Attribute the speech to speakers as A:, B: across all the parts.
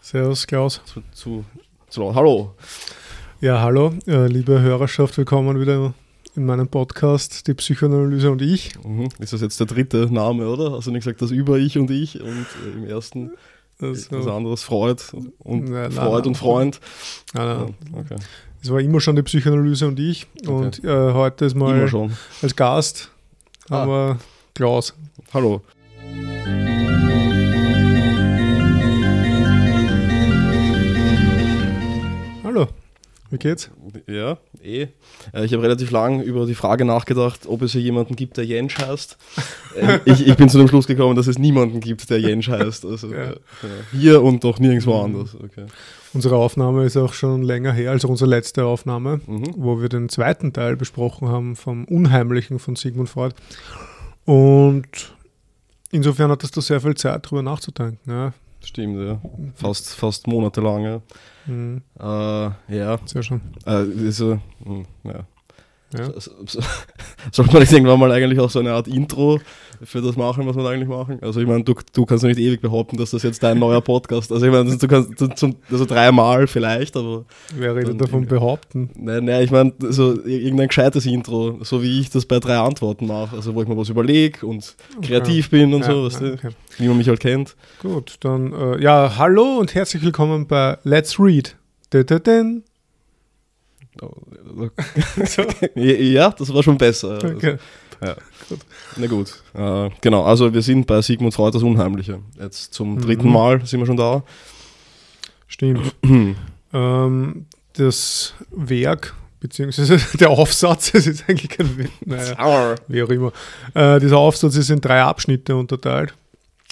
A: Servus, Klaus.
B: Zu, zu, zu. Hallo.
A: Ja, hallo, äh, liebe Hörerschaft, willkommen wieder in meinem Podcast, die Psychoanalyse und ich.
B: Mhm. Ist das jetzt der dritte Name, oder? Hast du nicht gesagt, das über ich und ich und äh, im ersten das, was anderes Freud und
A: nein,
B: Freud
A: nein.
B: und Freund.
A: Nein, nein.
B: Ja, okay.
A: Es war immer schon die Psychoanalyse und ich. Und äh, heute ist mal als Gast haben wir Klaus.
B: Hallo,
A: wie geht's?
B: Ja, eh. Äh, Ich habe relativ lang über die Frage nachgedacht, ob es hier jemanden gibt, der Jensch heißt. Äh, ich, ich bin zu dem Schluss gekommen, dass es niemanden gibt, der Jensch heißt. Also
A: Ja.
B: äh, hier und doch nirgendwo anders. Okay.
A: Unsere Aufnahme ist auch schon länger her, also unsere letzte Aufnahme,
B: Mhm.
A: wo wir den zweiten Teil besprochen haben vom Unheimlichen von Sigmund Freud. Und insofern hattest du sehr viel Zeit, darüber nachzudenken. Ja.
B: Stimmt, ja. Fast, fast monatelang. Ja.
A: Mhm,
B: Äh, ja,
A: sehr schön.
B: äh, so, hm, ja.
A: Ja.
B: So- so- Sollte man nicht irgendwann mal eigentlich auch so eine Art Intro für das machen, was wir eigentlich machen? Also ich meine, du, du kannst nicht ewig behaupten, dass das jetzt dein neuer Podcast Also ich meine, du kannst du- zum, also dreimal vielleicht, aber
A: Wer redet
B: Dann
A: davon behaupten?
B: nein, nein, ich meine, so irgendein gescheites Intro, so wie ich das bei drei Antworten mache. Also wo ich mir was überlege und kreativ bin und
A: Ja,
B: so, weißt du,
A: okay.
B: wie man mich halt kennt.
A: Gut, dann äh, ja, hallo und herzlich willkommen bei Let's Read. Da, da,
B: Ja, das war schon besser. Also,
A: okay.
B: Na gut, äh, genau, also wir sind bei Sigmund Freud das Unheimliche. Jetzt zum
A: Mhm.
B: dritten Mal sind wir schon da.
A: Stimmt. ähm, das Werk, beziehungsweise der Aufsatz, es ist eigentlich kein naja, wie auch immer. Äh, dieser Aufsatz ist in drei Abschnitte unterteilt.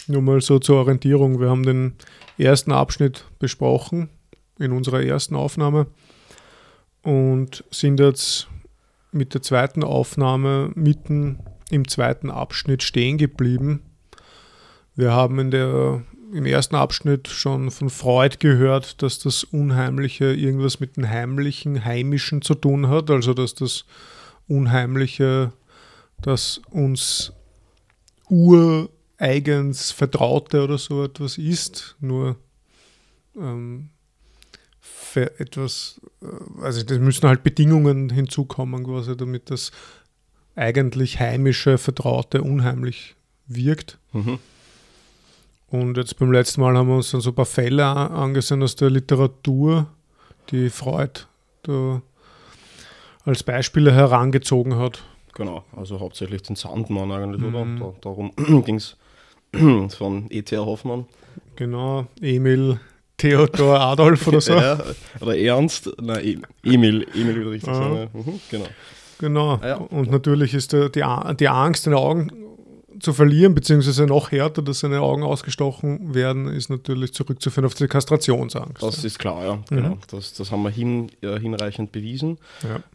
A: Nur mal so zur Orientierung. Wir haben den ersten Abschnitt besprochen in unserer ersten Aufnahme und sind jetzt mit der zweiten Aufnahme mitten im zweiten Abschnitt stehen geblieben. Wir haben in der, im ersten Abschnitt schon von Freud gehört, dass das Unheimliche irgendwas mit dem Heimlichen, Heimischen zu tun hat, also dass das Unheimliche, das uns ureigens Vertraute oder so etwas ist, nur ähm, für etwas, äh, also das müssen halt Bedingungen hinzukommen, quasi, damit das eigentlich heimische, vertraute unheimlich wirkt.
B: Mhm.
A: Und jetzt beim letzten Mal haben wir uns dann so ein paar Fälle angesehen aus der Literatur, die Freud da als Beispiele herangezogen hat.
B: Genau, also hauptsächlich den Sandmann eigentlich,
A: Mhm.
B: oder? Da, darum ging es von E.T.A. Hoffmann.
A: Genau, Emil Theodor Adolf oder so.
B: Ja, oder Ernst, nein, E- Emil, Emil würde richtig
A: Ah.
B: sagen. Ja. Mhm, genau.
A: Genau.
B: Ja.
A: Und natürlich ist die, die Angst, seine Augen zu verlieren, beziehungsweise noch härter, dass seine Augen ausgestochen werden, ist natürlich zurückzuführen auf die Kastrationsangst.
B: Das ist klar, ja.
A: Mhm.
B: Genau. Das, das haben wir hin, ja, hinreichend bewiesen.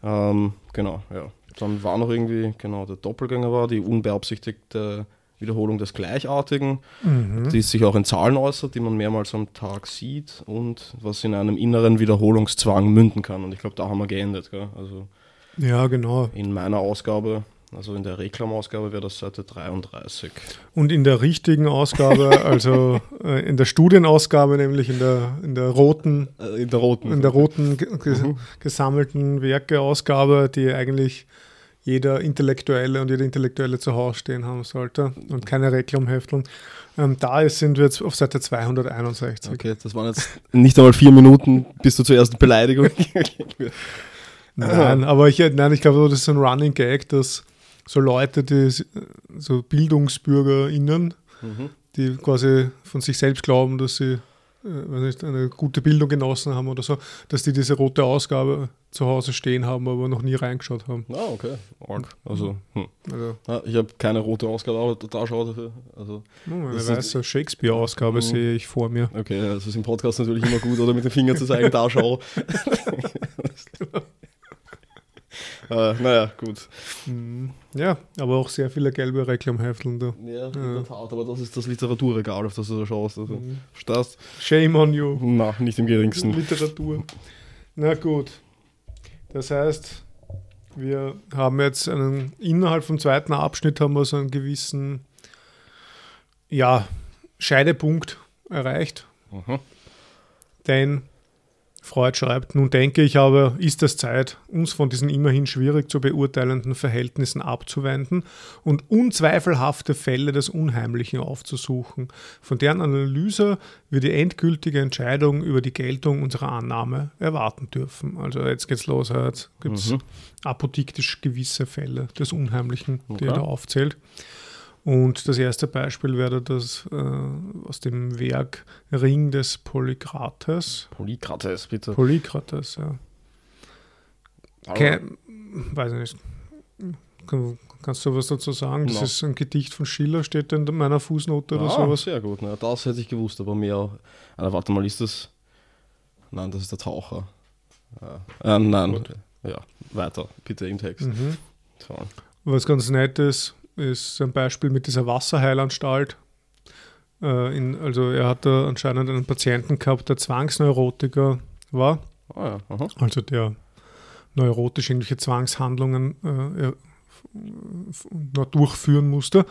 A: ja.
B: Ähm, genau, ja. Dann war noch irgendwie, genau, der Doppelgänger war, die unbeabsichtigte Wiederholung des Gleichartigen,
A: Mhm.
B: die sich auch in Zahlen äußert, die man mehrmals am Tag sieht und was in einem inneren Wiederholungszwang münden kann. Und ich glaube, da haben wir geendet. Gell? Also
A: ja, genau.
B: in meiner Ausgabe, also in der Reklamausgabe wäre das Seite 33.
A: Und in der richtigen Ausgabe, also äh, in der Studienausgabe, nämlich in der, in der roten,
B: Äh, in der roten.
A: in der roten ge
B: Mhm.
A: gesammelten Werke-Ausgabe, die eigentlich jeder Intellektuelle und jede Intellektuelle zu Hause stehen haben sollte und keine Reklamhefteln. Ähm, da sind wir jetzt auf Seite 261.
B: Okay, das waren jetzt nicht einmal vier Minuten bis zur ersten Beleidigung.
A: Nein, aber ich, nein, ich glaube, das ist ein Running Gag, dass so Leute, die so BildungsbürgerInnen,
B: Mhm.
A: die quasi von sich selbst glauben, dass sie nicht, eine gute Bildung genossen haben oder so, dass die diese rote Ausgabe zu Hause stehen haben, aber noch nie reingeschaut haben.
B: Ah, okay. Arg. Also, hm.
A: Also,
B: ja, ich habe keine rote Ausgabe, aber da schau dafür. Also,
A: oh, eine
B: Das ist-
A: weiße Shakespeare-Ausgabe
B: Mhm.
A: sehe ich vor mir.
B: okay, das ist im Podcast natürlich immer gut, oder mit dem Finger zu zeigen, da schau. äh, naja, gut.
A: Mhm. Ja, aber auch sehr viele gelbe Reklamhefteln da.
B: Ja, in der Tat, aber das ist das Literaturregal, auf das du da schaust. Also,
A: Mhm.
B: Verstehst?
A: Shame on you.
B: Na, nicht im geringsten.
A: Literatur. Na gut. Das heißt, wir haben jetzt einen, innerhalb vom zweiten Abschnitt haben wir so einen gewissen, ja, Scheidepunkt erreicht. Mhm. Denn Freud schreibt, nun denke ich aber, ist es Zeit, uns von diesen immerhin schwierig zu beurteilenden Verhältnissen abzuwenden und unzweifelhafte Fälle des Unheimlichen aufzusuchen, von deren Analyse wir die endgültige Entscheidung über die Geltung unserer Annahme erwarten dürfen. Also jetzt geht's los, jetzt gibt es mhm. apodiktisch gewisse Fälle des Unheimlichen, die okay. er da aufzählt. Und das erste Beispiel wäre das äh, aus dem Werk Ring des Polykrates.
B: Polykrates, bitte.
A: Polykrates, ja. Kein, weiß ich nicht. kannst du was dazu sagen? Das no. ist ein Gedicht von Schiller, steht in meiner Fußnote oder ah, sowas.
B: Sehr gut, na, das hätte ich gewusst, aber mehr. Also, warte mal, ist das. Nein, das ist der Taucher. Äh, nein, gut. ja, weiter, bitte im Text. Mhm.
A: So. Was ganz nett ist, ist ein Beispiel mit dieser Wasserheilanstalt. Äh, in, also er hatte anscheinend einen Patienten gehabt, der Zwangsneurotiker war. Oh ja, also der neurotisch irgendwelche Zwangshandlungen äh, durchführen musste.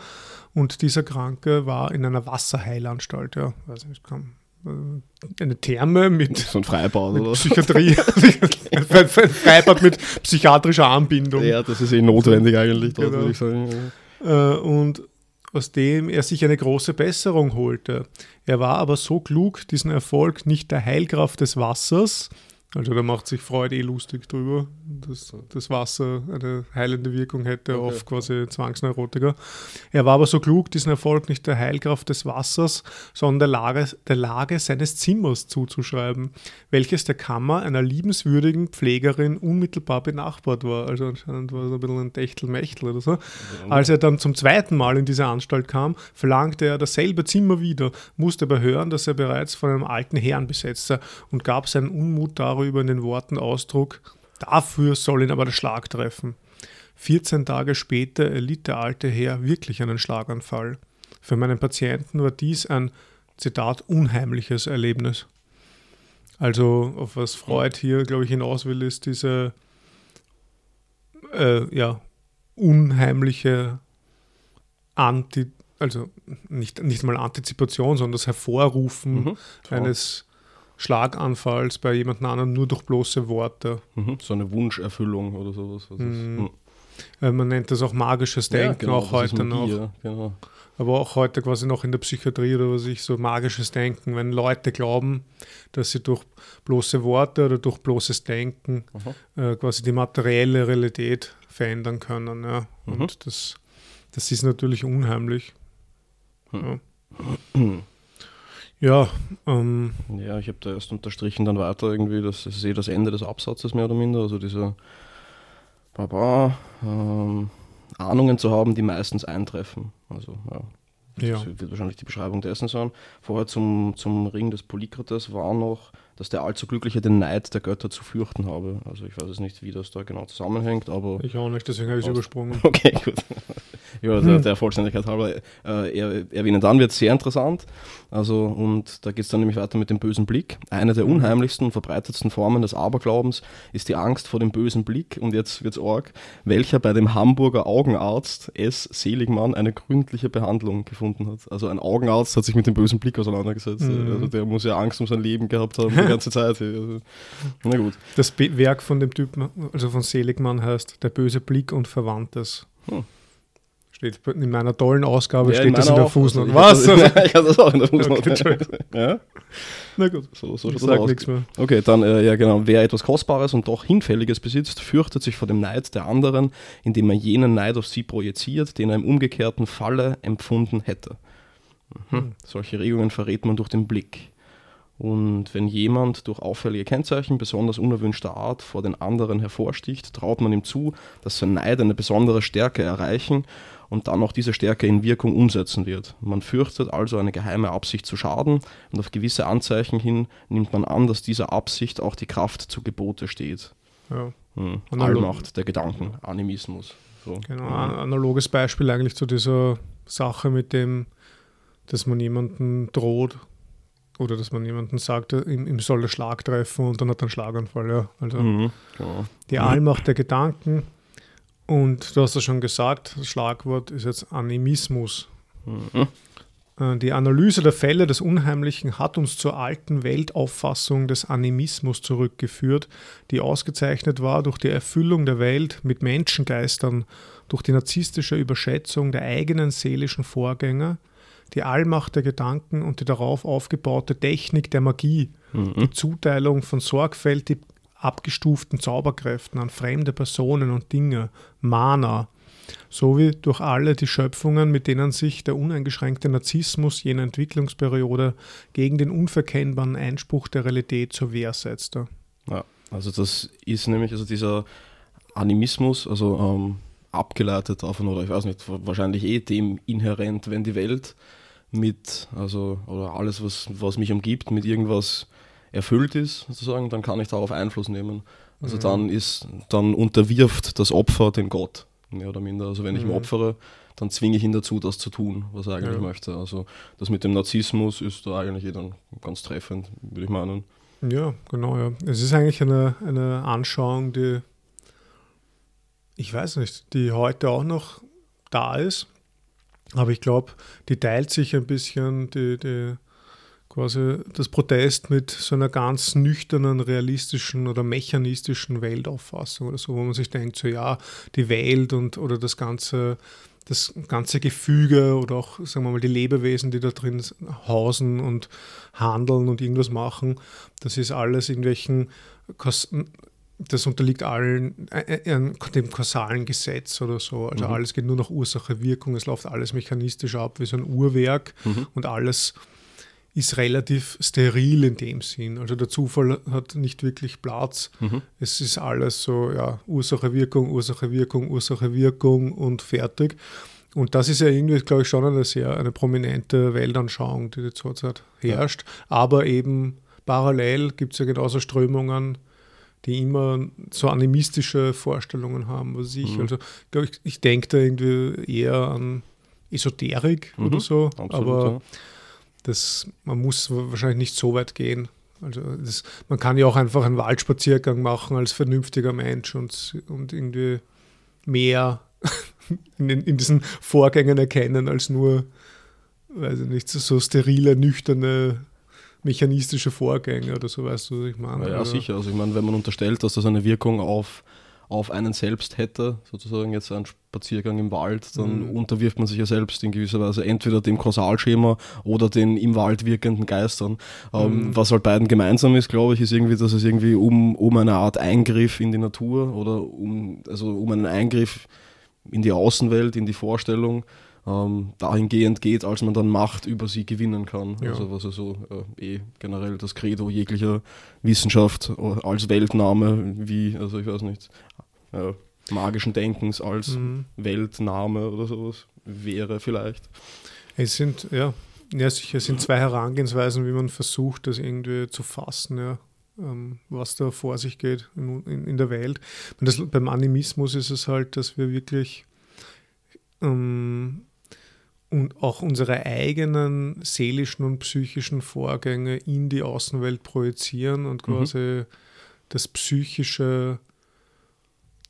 A: Und dieser Kranke war in einer Wasserheilanstalt, ja, weiß nicht, kam äh, eine Therme mit,
B: so ein Freibad mit
A: oder? Psychiatrie, ein Freibad mit psychiatrischer Anbindung.
B: Ja, das ist eh notwendig eigentlich, dort, genau. würde ich sagen.
A: Äh, und aus dem er sich eine große Besserung holte. Er war aber so klug, diesen Erfolg nicht der Heilkraft des Wassers, also da macht sich Freud eh lustig drüber, dass das Wasser eine heilende Wirkung hätte okay. auf quasi Zwangsneurotiker. Er war aber so klug, diesen Erfolg nicht der Heilkraft des Wassers, sondern der Lage, der Lage seines Zimmers zuzuschreiben, welches der Kammer einer liebenswürdigen Pflegerin unmittelbar benachbart war. Also anscheinend war es ein bisschen ein Techtelmechtel oder so. Ja. Als er dann zum zweiten Mal in diese Anstalt kam, verlangte er dasselbe Zimmer wieder, musste aber hören, dass er bereits von einem alten Herrn besetzt sei und gab seinen Unmut darüber darüber in den Worten Ausdruck, dafür soll ihn aber der Schlag treffen. 14 Tage später erlitt der alte Herr wirklich einen Schlaganfall. Für meinen Patienten war dies ein, Zitat, unheimliches Erlebnis. Also, auf was Freud hier, glaube ich, hinaus will, ist diese äh, ja, unheimliche Anti, also nicht, nicht mal Antizipation, sondern das Hervorrufen mhm, eines Schlaganfalls bei jemand anderem nur durch bloße Worte.
B: Mhm, so eine Wunscherfüllung oder sowas. Mhm.
A: Äh, man nennt das auch magisches Denken, ja, genau, auch heute noch. Ja, genau. Aber auch heute quasi noch in der Psychiatrie oder was ich so magisches Denken, wenn Leute glauben, dass sie durch bloße Worte oder durch bloßes Denken äh, quasi die materielle Realität verändern können. Ja. Und mhm. das, das ist natürlich unheimlich. Hm. Ja. Ja, ähm,
B: ja, ich habe da erst unterstrichen dann weiter irgendwie, das ist eh das Ende des Absatzes mehr oder minder, also diese Baba, ähm, Ahnungen zu haben, die meistens eintreffen. Also ja, das ja. wird wahrscheinlich die Beschreibung dessen sein. Vorher zum, zum Ring des Polykrates war noch dass der allzu Glückliche den Neid der Götter zu fürchten habe. Also ich weiß es nicht, wie das da genau zusammenhängt, aber...
A: Ich auch nicht, deswegen habe ich es übersprungen.
B: Okay, gut. Ja, der, der Vollständigkeit halber äh, er, erwähnen. Dann wird es sehr interessant. Also, und da geht es dann nämlich weiter mit dem bösen Blick. Eine der unheimlichsten und verbreitetsten Formen des Aberglaubens ist die Angst vor dem bösen Blick, und jetzt wird es arg, welcher bei dem Hamburger Augenarzt S. Seligmann eine gründliche Behandlung gefunden hat. Also ein Augenarzt hat sich mit dem bösen Blick auseinandergesetzt. Mhm. Also der muss ja Angst um sein Leben gehabt haben die ganze Zeit. Also,
A: na gut. Das Werk von dem Typen, also von Seligmann heißt Der böse Blick und Verwandtes. Hm. Steht in meiner tollen Ausgabe ja, steht das in der Fußnote.
B: Was? Also, ich habe das auch in der Fußnote. Okay, ja? Na gut. So, so ich sag nichts mehr. Okay, dann, äh, ja genau. Wer etwas Kostbares und doch Hinfälliges besitzt, fürchtet sich vor dem Neid der anderen, indem er jenen Neid auf sie projiziert, den er im umgekehrten Falle empfunden hätte. Mhm. Hm. Solche Regungen verrät man durch den Blick. Und wenn jemand durch auffällige Kennzeichen besonders unerwünschter Art vor den anderen hervorsticht, traut man ihm zu, dass sein Neid eine besondere Stärke erreichen und dann auch diese Stärke in Wirkung umsetzen wird. Man fürchtet also eine geheime Absicht zu schaden und auf gewisse Anzeichen hin nimmt man an, dass dieser Absicht auch die Kraft zu Gebote steht. Ja. Hm. Allmacht der Gedanken, Animismus.
A: So. Genau, ein analoges Beispiel eigentlich zu dieser Sache mit dem, dass man jemanden droht oder dass man jemanden sagt, ihm, ihm soll der Schlag treffen und dann hat er einen Schlaganfall. Ja. Also mhm, genau. die Allmacht der Gedanken. Und du hast ja schon gesagt, das Schlagwort ist jetzt Animismus. Mhm. Äh, die Analyse der Fälle des Unheimlichen hat uns zur alten Weltauffassung des Animismus zurückgeführt, die ausgezeichnet war durch die Erfüllung der Welt mit Menschengeistern, durch die narzisstische Überschätzung der eigenen seelischen Vorgänger, die Allmacht der Gedanken und die darauf aufgebaute Technik der Magie, mhm. die Zuteilung von sorgfältig abgestuften Zauberkräften an fremde Personen und Dinge, Mana, sowie durch alle die Schöpfungen, mit denen sich der uneingeschränkte Narzissmus jener Entwicklungsperiode gegen den unverkennbaren Einspruch der Realität zur Wehr setzte.
B: Ja, also das ist nämlich also dieser Animismus, also ähm, abgeleitet davon, oder ich weiß nicht, wahrscheinlich eh dem inhärent, wenn die Welt mit, also, oder alles, was, was mich umgibt, mit irgendwas erfüllt ist, sozusagen, dann kann ich darauf Einfluss nehmen. Also mhm. dann ist, dann unterwirft das Opfer den Gott mehr oder minder. Also wenn mhm. ich ihm mhm. opfere, dann zwinge ich ihn dazu, das zu tun, was er eigentlich ja. möchte. Also das mit dem Narzissmus ist da eigentlich eh dann ganz treffend, würde ich meinen.
A: Ja, genau, ja. Es ist eigentlich eine, eine Anschauung, die, ich weiß nicht, die heute auch noch da ist. Aber ich glaube, die teilt sich ein bisschen die, die quasi das Protest mit so einer ganz nüchternen, realistischen oder mechanistischen Weltauffassung oder so, wo man sich denkt, so ja, die Welt und oder das ganze, das ganze Gefüge oder auch, sagen wir mal, die Lebewesen, die da drin hausen und handeln und irgendwas machen, das ist alles irgendwelchen das unterliegt allen äh, äh, dem kausalen Gesetz oder so. Also mhm. alles geht nur nach Ursache, Wirkung, es läuft alles mechanistisch ab wie so ein Uhrwerk mhm. und alles ist relativ steril in dem Sinn. Also der Zufall hat nicht wirklich Platz. Mhm. Es ist alles so, ja, Ursache, Wirkung, Ursache, Wirkung, Ursache, Wirkung und fertig. Und das ist ja irgendwie, glaube ich, schon eine sehr eine prominente Weltanschauung, die zurzeit herrscht. Ja. Aber eben parallel gibt es ja genauso Strömungen, die immer so animistische Vorstellungen haben, was ich. Mhm. Also, glaube ich, ich denke da irgendwie eher an Esoterik mhm. oder so. Absolut, aber ja das, man muss wahrscheinlich nicht so weit gehen. Also das, man kann ja auch einfach einen Waldspaziergang machen als vernünftiger Mensch und, und irgendwie mehr in, in, diesen Vorgängen erkennen als nur, weiß ich nicht, so sterile, nüchterne mechanistische Vorgänge oder so, weißt du, was ich meine?
B: Ja, ja sicher. Also ich meine, wenn man unterstellt, dass das eine Wirkung auf auf einen selbst hätte, sozusagen jetzt ein Spaziergang im Wald, dann mhm. unterwirft man sich ja selbst in gewisser Weise entweder dem Kausalschema oder den im Wald wirkenden Geistern. Ähm, mhm. was halt beiden gemeinsam ist, glaube ich, ist irgendwie, dass es irgendwie um, um eine Art Eingriff in die Natur oder um, also um einen Eingriff in die Außenwelt, in die Vorstellung ähm, dahingehend geht, als man dann Macht über sie gewinnen kann. Ja. Also was also äh, eh generell das Credo jeglicher Wissenschaft äh, als Weltname, wie, also ich weiß nicht, äh, magischen Denkens als mhm. Weltname oder sowas wäre vielleicht.
A: Es sind, ja, ja, sicher, es sind zwei Herangehensweisen, wie man versucht, das irgendwie zu fassen, ja, ähm, was da vor sich geht in, in, in der Welt. Das, beim Animismus ist es halt, dass wir wirklich ähm, und auch unsere eigenen seelischen und psychischen Vorgänge in die Außenwelt projizieren und mhm. quasi mhm. das Psychische,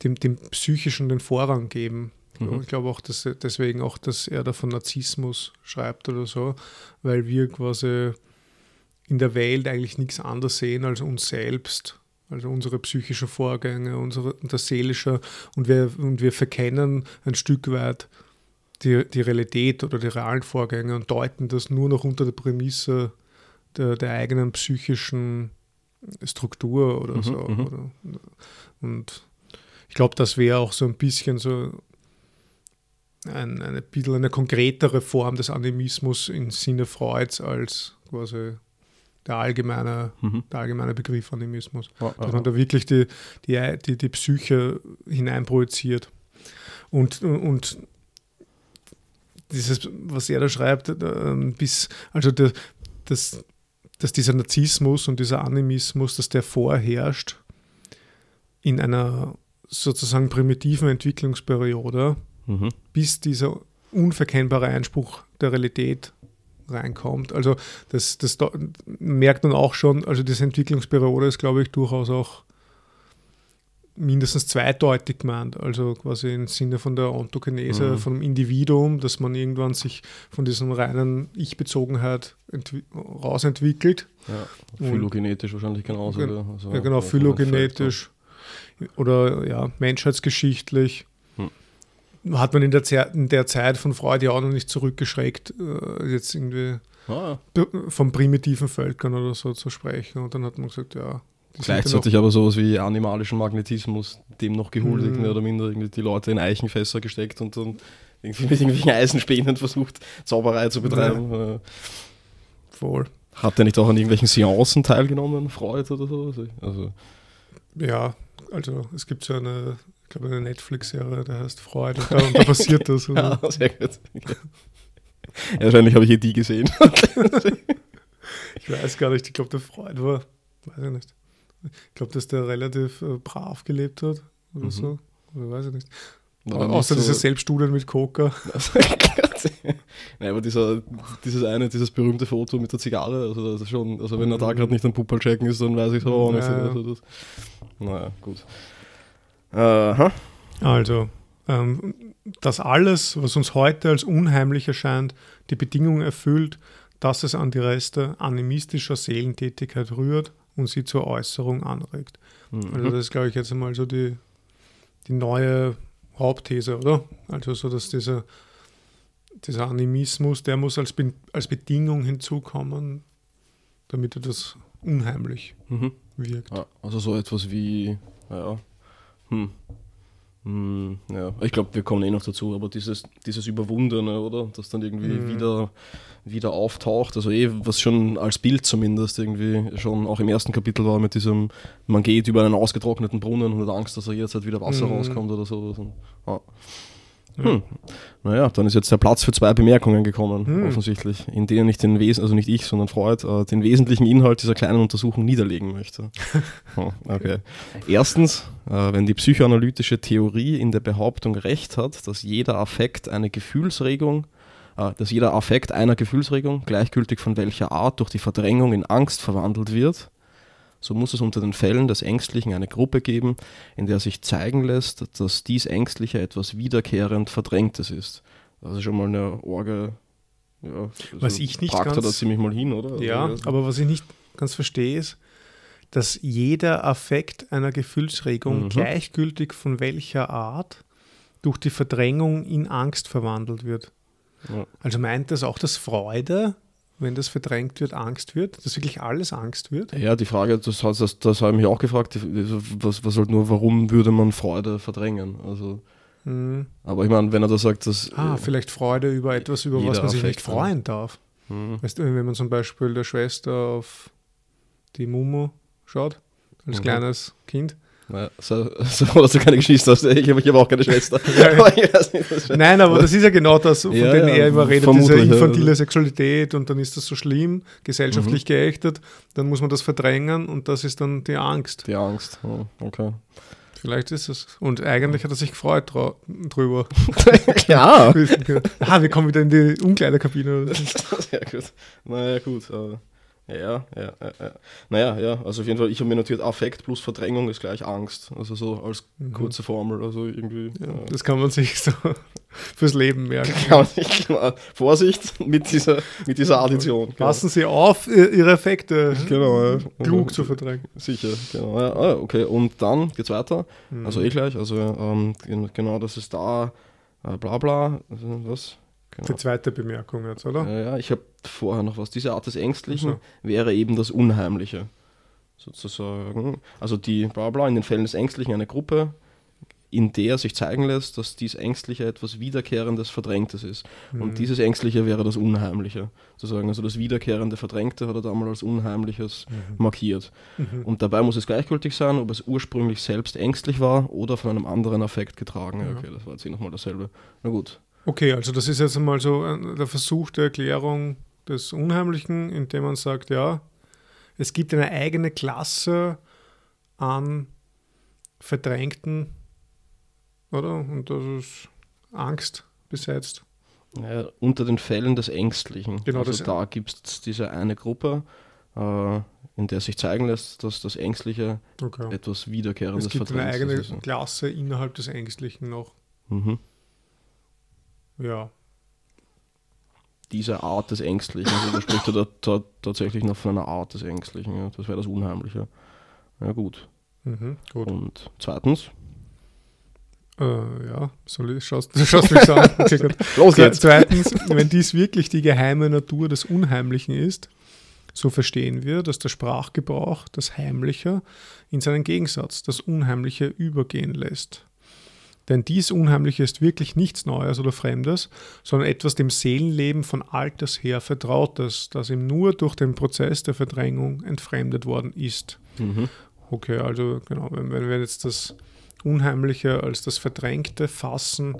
A: dem, dem Psychischen den Vorrang geben. Mhm. Ich glaube auch, dass deswegen auch, dass er da von Narzissmus schreibt oder so, weil wir quasi in der Welt eigentlich nichts anderes sehen als uns selbst. Also unsere psychischen Vorgänge, unsere, das Seelische und wir, und wir verkennen ein Stück weit die, die Realität oder die realen Vorgänge und deuten das nur noch unter der Prämisse der, der eigenen psychischen Struktur oder mhm, so. Mhm. Oder, und ich glaube, das wäre auch so ein bisschen so ein, eine bisschen eine konkretere Form des Animismus im Sinne Freuds als quasi der allgemeine, mhm. der allgemeine Begriff Animismus. Ja, dass man da wirklich die, die, die, die Psyche hineinprojiziert. Und, und dieses, was er da schreibt, äh, bis, also der, das, dass dieser Narzissmus und dieser Animismus, dass der vorherrscht in einer sozusagen primitiven Entwicklungsperiode, mhm. bis dieser unverkennbare Einspruch der Realität reinkommt. Also das, das merkt man auch schon, also diese Entwicklungsperiode ist, glaube ich, durchaus auch mindestens zweideutig gemeint, also quasi im Sinne von der Ontogenese,
B: Mhm.
A: vom Individuum, dass man irgendwann sich von diesem reinen Ich-Bezogenheit entwi- rausentwickelt.
B: Ja, phylogenetisch wahrscheinlich genauso.
A: Gen-
B: oder? Also,
A: ja, genau, phylogenetisch oder ja, menschheitsgeschichtlich.
B: Hm.
A: Hat man in der, Zeit, in der Zeit von Freud ja auch noch nicht zurückgeschreckt, äh, jetzt irgendwie.
B: Ah,
A: von primitiven Völkern oder so zu sprechen. Und dann hat man gesagt, ja. Ja
B: Gleichzeitig aber sowas wie animalischen Magnetismus dem noch gehuldigt,
A: Mhm.
B: mehr oder minder irgendwie die Leute in Eichenfässer gesteckt und dann irgendwie mit irgendwelchen Eisenspänen versucht, Zauberei zu betreiben.
A: Noch voll.
B: Hat er nicht auch an irgendwelchen Seancen teilgenommen, Freud oder so? Also,
A: Ja, also es gibt so eine, ich glaube, eine Netflix-Serie, der heißt Freud und da, und da passiert das. Also,
B: ja, sehr gut. Ja, wahrscheinlich habe ich eh die gesehen.
A: Ich weiß gar nicht, ich glaube, der Freud war, weiß ich nicht. Ich glaube, dass der relativ äh, brav gelebt hat oder
B: Mhm.
A: so. Oder weiß ich nicht.
B: Dann
A: Außer
B: nicht
A: diese
B: so-
A: Selbststudien mit Coca.
B: Nein, aber dieser, dieses eine, dieses berühmte Foto mit der Zigarre, also das ist schon, also wenn er da gerade nicht am Puppal checken ist, dann weiß ich so, oh, nicht,
A: Ja.
B: also das, naja, gut. Aha.
A: Also, ähm, dass alles, was uns heute als unheimlich erscheint, die Bedingung erfüllt, dass es an die Reste animistischer Seelentätigkeit rührt und sie zur Äußerung anregt.
B: Mhm.
A: Also das ist, glaube ich, jetzt einmal so die, die neue Hauptthese, oder? Also so, dass dieser, dieser Animismus, der muss als, Be als Bedingung hinzukommen, damit er das unheimlich
B: Mhm.
A: wirkt.
B: Ja, also so etwas wie, ja, hm. Hm, ja, ich glaube, wir kommen eh noch dazu, aber dieses, dieses Überwundene, oder? Das dann irgendwie
A: Mhm.
B: wieder, wieder auftaucht, also eh, was schon als Bild zumindest irgendwie schon auch im ersten Kapitel war mit diesem, man geht über einen ausgetrockneten Brunnen und hat Angst, dass da jederzeit wieder Wasser
A: Mhm.
B: rauskommt oder so. Ja. Hm. Naja, dann ist jetzt der Platz für zwei Bemerkungen gekommen,
A: Hm.
B: offensichtlich, in denen ich den Wesen, also nicht ich, sondern Freud, äh, den wesentlichen Inhalt dieser kleinen Untersuchung niederlegen möchte. Oh, okay. Erstens, äh, wenn die psychoanalytische Theorie in der Behauptung recht hat, dass jeder Affekt eine Gefühlsregung, äh, dass jeder Affekt einer Gefühlsregung, gleichgültig von welcher Art, durch die Verdrängung in Angst verwandelt wird, so muss es unter den Fällen des Ängstlichen eine Gruppe geben, in der sich zeigen lässt, dass dies Ängstliche etwas wiederkehrend Verdrängtes ist. Das ist schon mal eine Orge. Ja, also
A: Was ich nicht ganz-
B: da ziemlich mal hin, oder?
A: Ja,
B: Also,
A: aber was ich nicht ganz verstehe, ist, dass jeder Affekt einer Gefühlsregung,
B: Mhm.
A: gleichgültig von welcher Art, durch die Verdrängung in Angst verwandelt wird.
B: Ja.
A: Also meint das auch, dass Freude, wenn das verdrängt wird, Angst wird? Dass wirklich alles Angst wird?
B: ja, die Frage, das, das, das habe ich mich auch gefragt, was, was halt nur, warum würde man Freude verdrängen? Also,
A: Hm.
B: aber ich meine, wenn er da sagt, dass.
A: Ah,
B: äh,
A: vielleicht Freude über etwas, über was man sich nicht freuen darf.
B: hm,
A: Weißt du, wenn man zum Beispiel der Schwester auf die Mumu schaut, als
B: Mhm.
A: kleines Kind.
B: Naja, so, so, dass du keine Geschwister hast. Ich habe ich hab auch keine Schwester. Aber
A: Nein, aber das ist ja genau das, von
B: Ja,
A: dem
B: ja,
A: er immer redet, diese infantile Sexualität und dann ist das so schlimm, gesellschaftlich
B: Mhm.
A: geächtet, dann muss man das verdrängen und das ist dann die Angst.
B: Die Angst. Oh, okay.
A: Vielleicht ist es. Und eigentlich hat er sich gefreut drüber.
B: ja.
A: ah, wir kommen wieder in die Umkleidekabine.
B: Sehr gut. Naja, gut. Äh, ja, ja, ja, ja. Naja, ja, also auf jeden Fall, ich habe mir notiert, Affekt plus Verdrängung ist gleich Angst. Also so als
A: Mhm.
B: kurze Formel. Also irgendwie.
A: Ja,
B: äh,
A: das kann man sich so fürs Leben merken.
B: kann nicht genau. Vorsicht mit dieser, mit dieser Addition. Genau.
A: Passen Sie auf, ihr- Ihre Effekte
B: Genau, ja.
A: klug zu verdrängen.
B: Sicher, genau. Ja, ah, okay, und dann geht's weiter.
A: Mhm.
B: Also eh gleich. Also ähm, gen- genau, das ist da, äh, bla bla. Also, was? Genau.
A: Die zweite Bemerkung jetzt, oder?
B: Ja, ja, ich habe vorher noch was. Diese Art des Ängstlichen
A: Ach
B: wäre eben das Unheimliche. Sozusagen. Also die bla bla in den Fällen des Ängstlichen eine Gruppe, in der sich zeigen lässt, dass dies Ängstliche etwas Wiederkehrendes, Verdrängtes ist.
A: Mhm.
B: Und dieses Ängstliche wäre das Unheimliche. Sozusagen. Also das Wiederkehrende, Verdrängte hat er damals als Unheimliches markiert.
A: Mhm.
B: Und dabei muss es gleichgültig sein, ob es ursprünglich selbst ängstlich war oder von einem anderen Affekt getragen. Ja. okay, das war jetzt eh nochmal dasselbe. Na gut.
A: Okay, also das ist jetzt einmal so ein- der Versuch der Erklärung des Unheimlichen, indem man sagt, ja, es gibt eine eigene Klasse an Verdrängten, oder? Und das ist Angst besetzt.
B: Ja, unter den Fällen des Ängstlichen.
A: Genau,
B: also da gibt es diese eine Gruppe, äh, in der sich zeigen lässt, dass das Ängstliche
A: Okay.
B: etwas Wiederkehrendes
A: Es gibt eine
B: verdrängt.
A: eigene. Klasse innerhalb des Ängstlichen noch.
B: Mhm.
A: Ja.
B: Diese Art des Ängstlichen, also da spricht er da, tatsächlich noch von einer Art des Ängstlichen. Ja. Das wäre das Unheimliche. Ja, gut.
A: Mhm, gut.
B: Und zweitens,
A: Äh, ja, soll ich, schaust, du schaust mich so an.
B: Los geht's.
A: Zweitens, wenn dies wirklich die geheime Natur des Unheimlichen ist, so verstehen wir, dass der Sprachgebrauch das Heimliche in seinen Gegensatz, das Unheimliche, übergehen lässt. Denn dies Unheimliche ist wirklich nichts Neues oder Fremdes, sondern etwas dem Seelenleben von alters her Vertrautes, das ihm nur durch den Prozess der Verdrängung entfremdet worden ist.
B: Mhm.
A: Okay, also genau, wenn, wenn wir jetzt das Unheimliche als das Verdrängte fassen,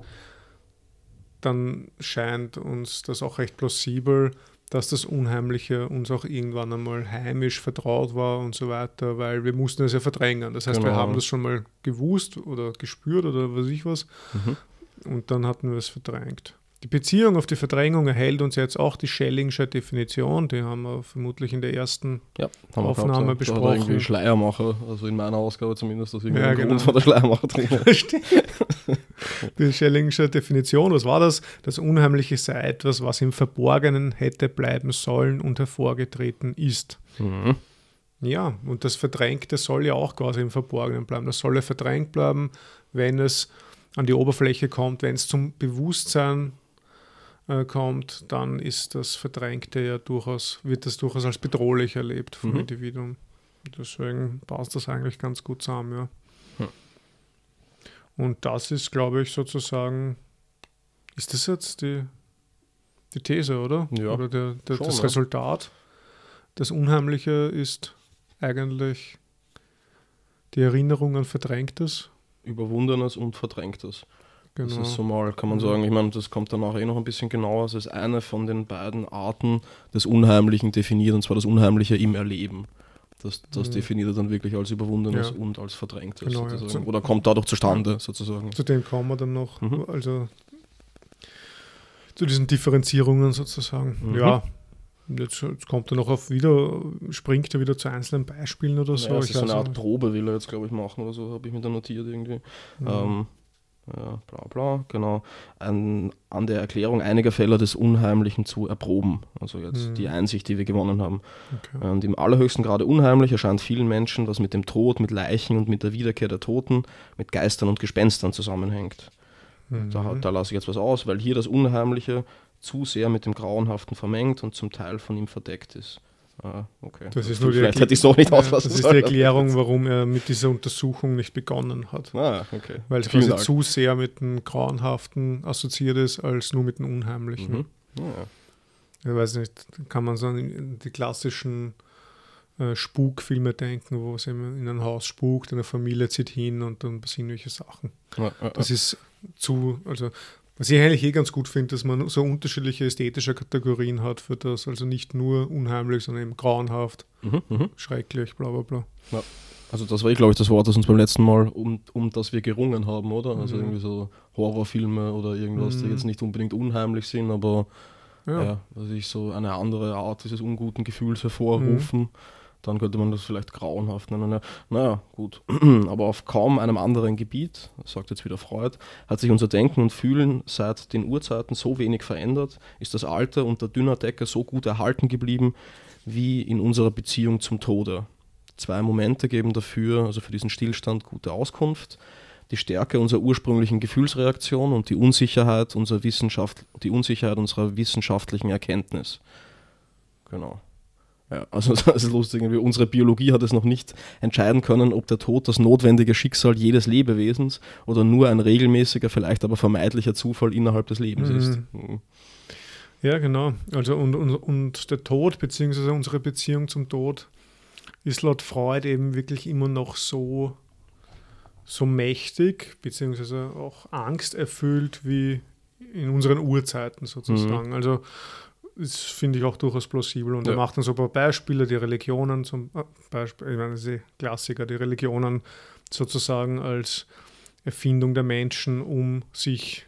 A: dann scheint uns das auch recht plausibel, dass das Unheimliche uns auch irgendwann einmal heimisch vertraut war und so weiter, weil wir mussten es ja verdrängen. Das heißt, wir
B: Genau.
A: haben das schon mal gewusst oder gespürt oder was ich was
B: Mhm.
A: und dann hatten wir es verdrängt. Die Beziehung auf die Verdrängung erhält uns jetzt auch die Schellingsche Definition, die haben wir vermutlich in der ersten
B: Ja,
A: Aufnahme
B: gehabt. Da er
A: besprochen.
B: irgendwie Schleiermacher, also in meiner Ausgabe zumindest, dass irgendwie
A: Ja, genau.
B: Grund von der Schleiermacher drin ist.
A: Die Schellingsche Definition, was war das? Das Unheimliche sei etwas, was im Verborgenen hätte bleiben sollen und hervorgetreten ist.
B: Mhm.
A: Ja, und das Verdrängte soll ja auch quasi im Verborgenen bleiben. Das soll ja verdrängt bleiben, wenn es an die Oberfläche kommt, wenn es zum Bewusstsein äh, kommt, dann ist das Verdrängte ja durchaus, wird das durchaus als bedrohlich erlebt vom
B: Mhm.
A: Individuum. Deswegen passt das eigentlich ganz gut zusammen, ja.
B: Hm.
A: Und das ist, glaube ich, sozusagen, ist das jetzt die, die These, oder?
B: Ja,
A: oder der, der,
B: schon,
A: das
B: ja.
A: Resultat? Das Unheimliche ist eigentlich die Erinnerung an Verdrängtes.
B: Überwundenes und Verdrängtes.
A: Genau.
B: Das ist so mal, kann man
A: Mhm.
B: sagen, ich meine, das kommt danach eh noch ein bisschen genauer. Es ist eine von den beiden Arten des Unheimlichen definiert, und zwar das Unheimliche im Erleben. Das, das
A: Mhm.
B: definiert er dann wirklich als Überwundenes
A: Ja.
B: und als Verdrängtes
A: Genau, ja. Zu-
B: Oder kommt dadurch zustande, sozusagen.
A: Zu dem kommen wir dann noch.
B: Mhm.
A: Also zu diesen Differenzierungen sozusagen.
B: Mhm.
A: Ja. Jetzt, jetzt kommt er noch auf wieder, springt er wieder zu einzelnen Beispielen oder so.
B: Ja, es
A: Ich
B: ist so eine Art
A: nicht.
B: Probe, will er jetzt, glaube ich, machen oder so, habe ich mir da notiert irgendwie.
A: Mhm.
B: Ähm, ja, bla bla, genau. An, an der Erklärung einiger Fälle des Unheimlichen zu erproben. Also jetzt
A: Mhm.
B: die Einsicht, die wir gewonnen haben.
A: Okay.
B: Und im allerhöchsten Grade unheimlich erscheint vielen Menschen, was mit dem Tod, mit Leichen und mit der Wiederkehr der Toten, mit Geistern und Gespenstern zusammenhängt. Da,
A: Mhm.
B: da lasse ich jetzt was aus, weil hier das Unheimliche zu sehr mit dem Grauenhaften vermengt und zum Teil von ihm verdeckt ist. Ah, okay.
A: Das ist nur die
B: Vielleicht hätte ich so nicht auslassen
A: Das ist die Erklärung, warum er mit dieser Untersuchung nicht begonnen hat.
B: Ah, okay.
A: Weil es quasi
B: Dank.
A: zu sehr mit dem Grauenhaften assoziiert ist, als nur mit dem Unheimlichen.
B: Mhm. Ja.
A: Ich weiß nicht, kann man so an die klassischen äh, Spukfilme denken, wo es eben in ein Haus spukt, eine Familie zieht hin und dann passieren welche Sachen.
B: Ja, ja,
A: Das ist zu, also was ich eigentlich eh ganz gut finde, dass man so unterschiedliche ästhetische Kategorien hat für das. Also nicht nur unheimlich, sondern eben grauenhaft,
B: mhm, mhm.
A: schrecklich, bla bla bla.
B: Also das war, glaube ich, das Wort, das uns beim letzten Mal, um, um das wir gerungen haben, oder? Also
A: Mhm.
B: irgendwie so Horrorfilme oder irgendwas, die
A: Mhm.
B: jetzt nicht unbedingt unheimlich sind, aber
A: Ja,
B: ja, was ich so eine andere Art dieses unguten Gefühls hervorrufen. Dann könnte man das vielleicht grauenhaft nennen. Ja. Naja, gut. Aber auf kaum einem anderen Gebiet, sagt jetzt wieder Freud, hat sich unser Denken und Fühlen seit den Urzeiten so wenig verändert, ist das Alte unter dünner Decke so gut erhalten geblieben wie in unserer Beziehung zum Tode. Zwei Momente geben dafür, also für diesen Stillstand, gute Auskunft. Die Stärke unserer ursprünglichen Gefühlsreaktion und die Unsicherheit, unserer Wissenschaft, die Unsicherheit unserer wissenschaftlichen Erkenntnis. Genau. Ja, also das ist lustig. irgendwie Unsere Biologie hat es noch nicht entscheiden können, ob der Tod das notwendige Schicksal jedes Lebewesens oder nur ein regelmäßiger, vielleicht aber vermeidlicher Zufall innerhalb des Lebens
A: Mhm.
B: ist. Mhm.
A: Ja, genau. Also und, und, und der Tod, beziehungsweise unsere Beziehung zum Tod, ist laut Freud eben wirklich immer noch so, so mächtig, beziehungsweise auch angsterfüllt wie in unseren Urzeiten sozusagen. Also das finde ich auch durchaus plausibel. Und er
B: Ja.
A: macht dann so ein paar Beispiele, die Religionen zum äh, Beispiel, ich meine, ist eh Klassiker, die Religionen sozusagen als Erfindung der Menschen, um sich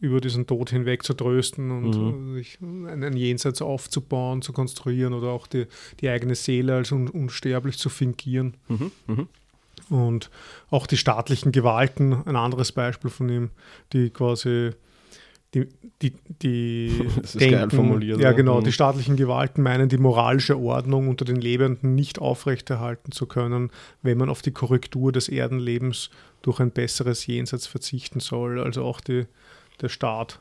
A: über diesen Tod hinweg zu trösten und mhm. sich einen Jenseits aufzubauen, zu konstruieren oder auch die, die eigene Seele als un, unsterblich zu fingieren. Mhm. Mhm. Und auch die staatlichen Gewalten, ein anderes Beispiel von ihm, die quasi die, die, die
B: das ist denken, geil formuliert.
A: Ja, genau, mhm. die staatlichen Gewalten meinen, die moralische Ordnung unter den Lebenden nicht aufrechterhalten zu können, wenn man auf die Korrektur des Erdenlebens durch ein besseres Jenseits verzichten soll. Also auch die, der Staat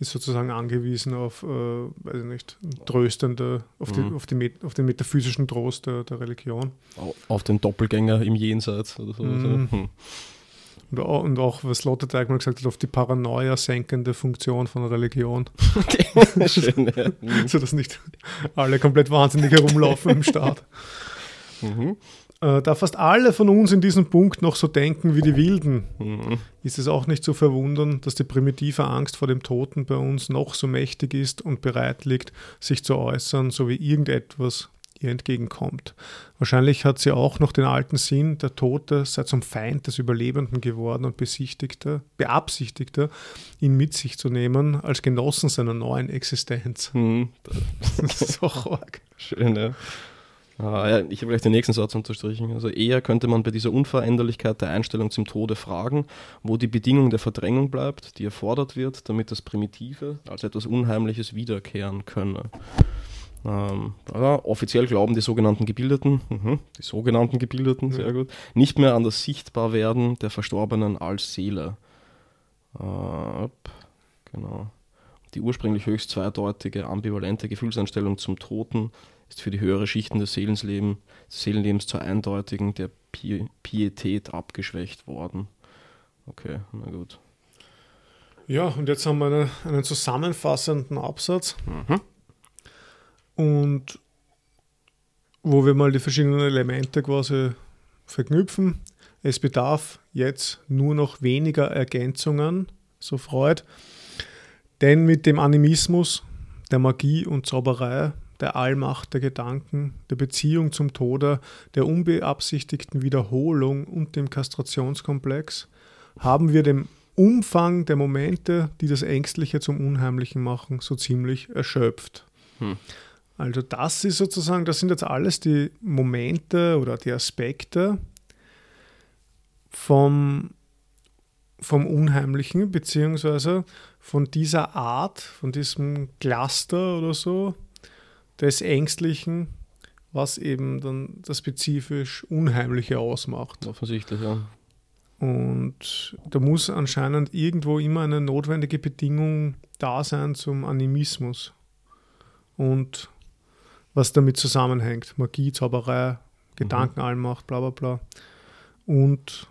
A: ist sozusagen angewiesen auf, äh, weiß ich nicht, tröstende, auf, mhm. die, auf, die, auf den metaphysischen Trost der, der Religion.
B: Auf den Doppelgänger im Jenseits oder so. Mhm. Hm.
A: Und, auch, und auch, was Lotte Teigmann gesagt hat, auf die Paranoia senkende Funktion von Religion. Schön, ja. Mhm. so dass nicht alle komplett wahnsinnig herumlaufen im Staat. Mhm. Äh, da fast alle von uns in diesem Punkt noch so denken wie die Wilden, mhm. ist es auch nicht zu verwundern, dass die primitive Angst vor dem Toten bei uns noch so mächtig ist und bereit liegt, sich zu äußern, so wie irgendetwas ihr entgegenkommt. Wahrscheinlich hat sie auch noch den alten Sinn, der Tote sei zum Feind des Überlebenden geworden und besichtigte, beabsichtigte, ihn mit sich zu nehmen als Genossen seiner neuen Existenz. Mhm.
B: Das ist so arg. Schön, ja. Ah, ja, ich habe gleich den nächsten Satz unterstrichen. Also eher könnte man bei dieser Unveränderlichkeit der Einstellung zum Tode fragen, wo die Bedingung der Verdrängung bleibt, die erfordert wird, damit das Primitive als etwas Unheimliches wiederkehren könne. Ähm, offiziell glauben die sogenannten Gebildeten, mh, die sogenannten Gebildeten, sehr gut, nicht mehr an das Sichtbarwerden der Verstorbenen als Seele. Äh, genau. Die ursprünglich höchst zweideutige, ambivalente Gefühlseinstellung zum Toten ist für die höhere Schichten des Seelenlebens, Seelenlebens zur eindeutigen der Pi Pietät abgeschwächt worden. Okay, na gut.
A: Ja, und jetzt haben wir eine, einen zusammenfassenden Absatz. Mhm. Und wo wir mal die verschiedenen Elemente quasi verknüpfen. Es bedarf jetzt nur noch weniger Ergänzungen, so Freud. Denn mit dem Animismus, der Magie und Zauberei der Allmacht der Gedanken, der Beziehung zum Tode, der unbeabsichtigten Wiederholung und dem Kastrationskomplex haben wir den Umfang der Momente, die das Ängstliche zum Unheimlichen machen, so ziemlich erschöpft. Hm. Also das ist sozusagen, das sind jetzt alles die Momente oder die Aspekte vom, vom Unheimlichen, beziehungsweise von dieser Art, von diesem Cluster oder so, des Ängstlichen, was eben dann das spezifisch Unheimliche ausmacht.
B: Offensichtlich, ja.
A: Und da muss anscheinend irgendwo immer eine notwendige Bedingung da sein zum Animismus. Und was damit zusammenhängt. Magie, Zauberei, Gedankenallmacht, bla bla bla. Und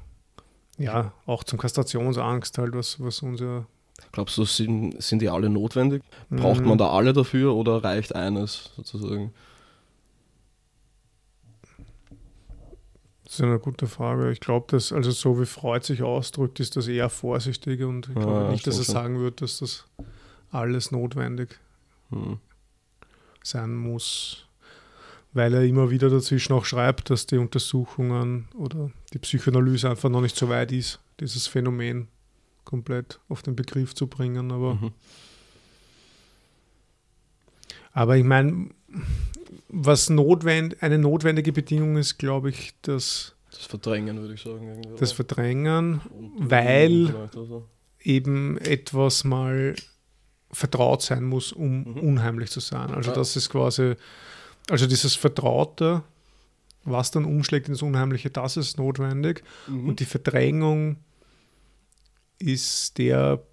A: ja, auch zum Kastrationsangst halt, was, was uns ja
B: Glaubst du, sind, sind die alle notwendig? Braucht man mhm. da alle dafür oder reicht eines sozusagen?
A: Das ist eine gute Frage. Ich glaube, dass, also so wie Freud sich ausdrückt, ist das eher vorsichtig und ich glaube ja, nicht, dass er sagen wird, dass das alles notwendig hm. Sein muss. Weil er immer wieder dazwischen auch schreibt, dass die Untersuchungen oder die Psychoanalyse einfach noch nicht so weit ist, dieses Phänomen komplett auf den Begriff zu bringen. Aber, mhm. aber ich meine, was notwend, eine notwendige Bedingung ist, glaube ich, dass
B: das Verdrängen, würde ich sagen.
A: Das Verdrängen, weil eben etwas mal vertraut sein muss, um mhm. unheimlich zu sein. Also das ist quasi, also dieses Vertraute, was dann umschlägt ins Unheimliche, das ist notwendig. Mhm. Und die Verdrängung ist der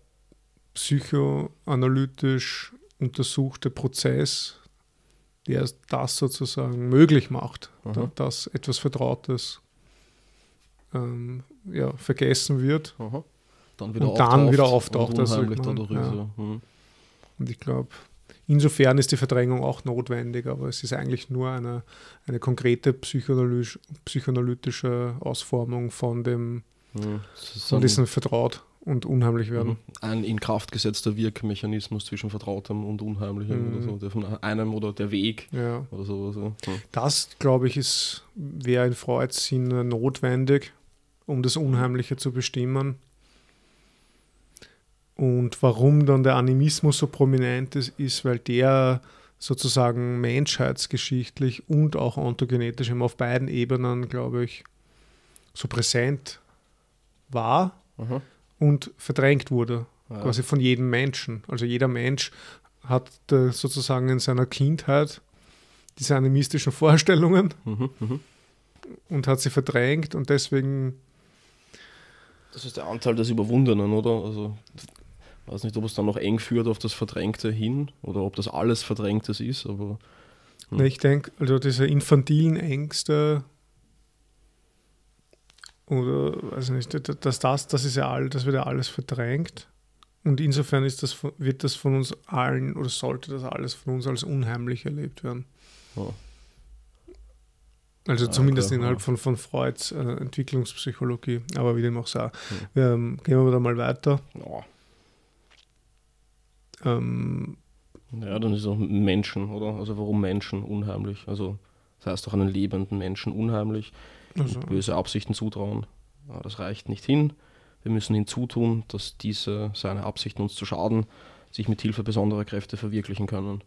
A: psychoanalytisch untersuchte Prozess, der das sozusagen möglich macht, Aha. dass etwas Vertrautes ähm, ja, vergessen wird
B: Aha. Dann wieder
A: und dann wieder auftaucht. Und,
B: man, ja.
A: mhm. Und ich glaube, insofern ist die Verdrängung auch notwendig, aber es ist eigentlich nur eine, eine konkrete psychoanalytische Ausformung von dem mhm. von diesem Vertraut und unheimlich werden. Mhm.
B: Ein in Kraft gesetzter Wirkmechanismus zwischen Vertrautem und Unheimlichem mhm. oder so, der von einem oder der Weg
A: ja.
B: oder so. so.
A: Ja. Das, glaube ich, ist wäre in Freuds Sinne notwendig, um das Unheimliche zu bestimmen. Und warum dann der Animismus so prominent ist, ist, weil der sozusagen menschheitsgeschichtlich und auch ontogenetisch immer auf beiden Ebenen, glaube ich, so präsent war mhm. und verdrängt wurde, ja. quasi von jedem Menschen. Also jeder Mensch hat sozusagen in seiner Kindheit diese animistischen Vorstellungen mhm, mh. und hat sie verdrängt und deswegen.
B: Das ist der Anteil des Überwundenen, oder? Also weiß nicht, ob es dann noch eng führt auf das Verdrängte hin oder ob das alles Verdrängtes ist, aber.
A: Hm. Ich denke, also diese infantilen Ängste oder weiß nicht, dass das, das ist ja all, das wird ja alles verdrängt. Und insofern ist das, wird das von uns allen oder sollte das alles von uns als unheimlich erlebt werden. Oh. Also ja, zumindest klar, innerhalb ja. von, von Freuds äh, Entwicklungspsychologie, aber wie dem auch sei. Hm. Ähm, gehen wir da mal weiter. Oh.
B: Ähm, ja, dann ist es auch Menschen, oder? Also warum Menschen unheimlich? Also das heißt doch einen lebenden Menschen unheimlich, also. böse Absichten zutrauen. Ja, das reicht nicht hin. Wir müssen hinzutun, dass diese seine Absichten uns zu schaden, sich mit Hilfe besonderer Kräfte verwirklichen können.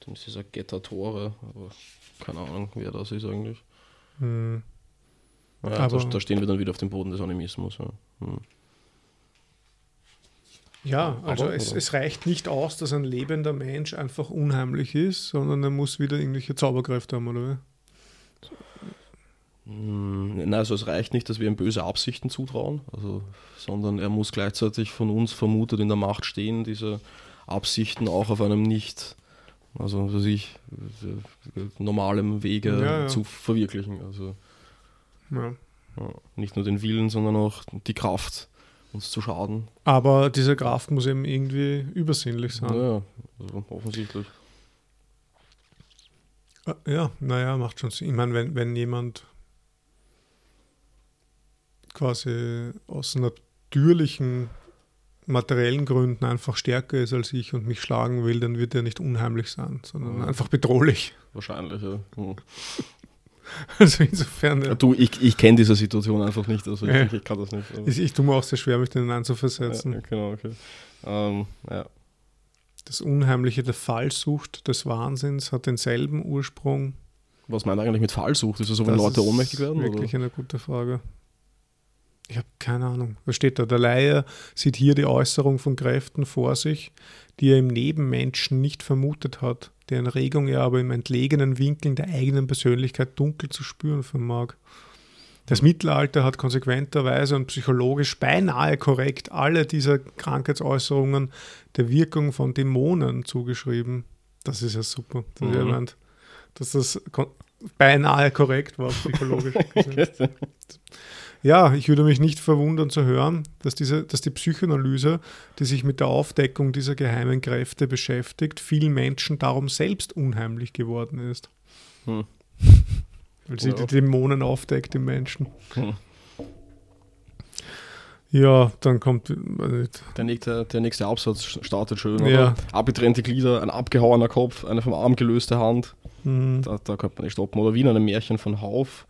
B: Dann ist dieser Getter-Tore, aber keine Ahnung, wer das ist eigentlich. Hm. Ja, aber da, da, stehen wir dann wieder auf dem Boden des Animismus. Ja. Hm.
A: Ja, also Aber, es, es, reicht nicht aus, dass ein lebender Mensch einfach unheimlich ist, sondern er muss wieder irgendwelche Zauberkräfte haben, oder?
B: Hm, nein, also es reicht nicht, dass wir ihm böse Absichten zutrauen, also, sondern er muss gleichzeitig von uns vermutet in der Macht stehen, diese Absichten auch auf einem nicht, also für sich, normalem Wege ja, ja. zu verwirklichen. Also ja. nicht nur den Willen, sondern auch die Kraft uns zu schaden.
A: Aber diese Kraft muss eben irgendwie übersinnlich sein.
B: Ja, also offensichtlich.
A: Äh, ja, naja, macht schon Sinn. Ich meine, wenn, wenn jemand quasi aus natürlichen materiellen Gründen einfach stärker ist als ich und mich schlagen will, dann wird er nicht unheimlich sein, sondern ja. einfach bedrohlich.
B: Wahrscheinlich, ja. Hm.
A: Also insofern.
B: Ja. Du, ich, ich kenne diese Situation einfach nicht, also ich, ich kann das nicht.
A: Also. Ich, ich tue mir auch sehr schwer, mich denen einzuversetzen.
B: Ja, genau, okay. Ähm, ja.
A: Das Unheimliche der Fallsucht des Wahnsinns hat denselben Ursprung.
B: Was meint eigentlich mit Fallsucht? Ist das so, wenn das Leute ohnmächtig werden?
A: Wirklich oder? eine gute Frage. Ich habe keine Ahnung. Was steht da? Der Laie sieht hier die Äußerung von Kräften vor sich, die er im Nebenmenschen nicht vermutet hat deren Regung er aber im entlegenen Winkeln der eigenen Persönlichkeit dunkel zu spüren vermag. Das Mittelalter hat konsequenterweise und psychologisch beinahe korrekt alle dieser Krankheitsäußerungen der Wirkung von Dämonen zugeschrieben. Das ist ja super, dass, mhm. meint, dass das beinahe korrekt war, psychologisch. Ja, ich würde mich nicht verwundern zu hören, dass, diese, dass die Psychoanalyse, die sich mit der Aufdeckung dieser geheimen Kräfte beschäftigt, vielen Menschen darum selbst unheimlich geworden ist. Hm. Weil sie die Dämonen aufdeckt im Menschen. Hm. Ja, dann kommt.
B: Der nächste, der nächste Absatz startet schön. Ja. Abgetrennte Glieder, ein abgehauener Kopf, eine vom Arm gelöste Hand. Mhm. Da, da könnte man nicht stoppen. Oder wie in einem Märchen von Hauf.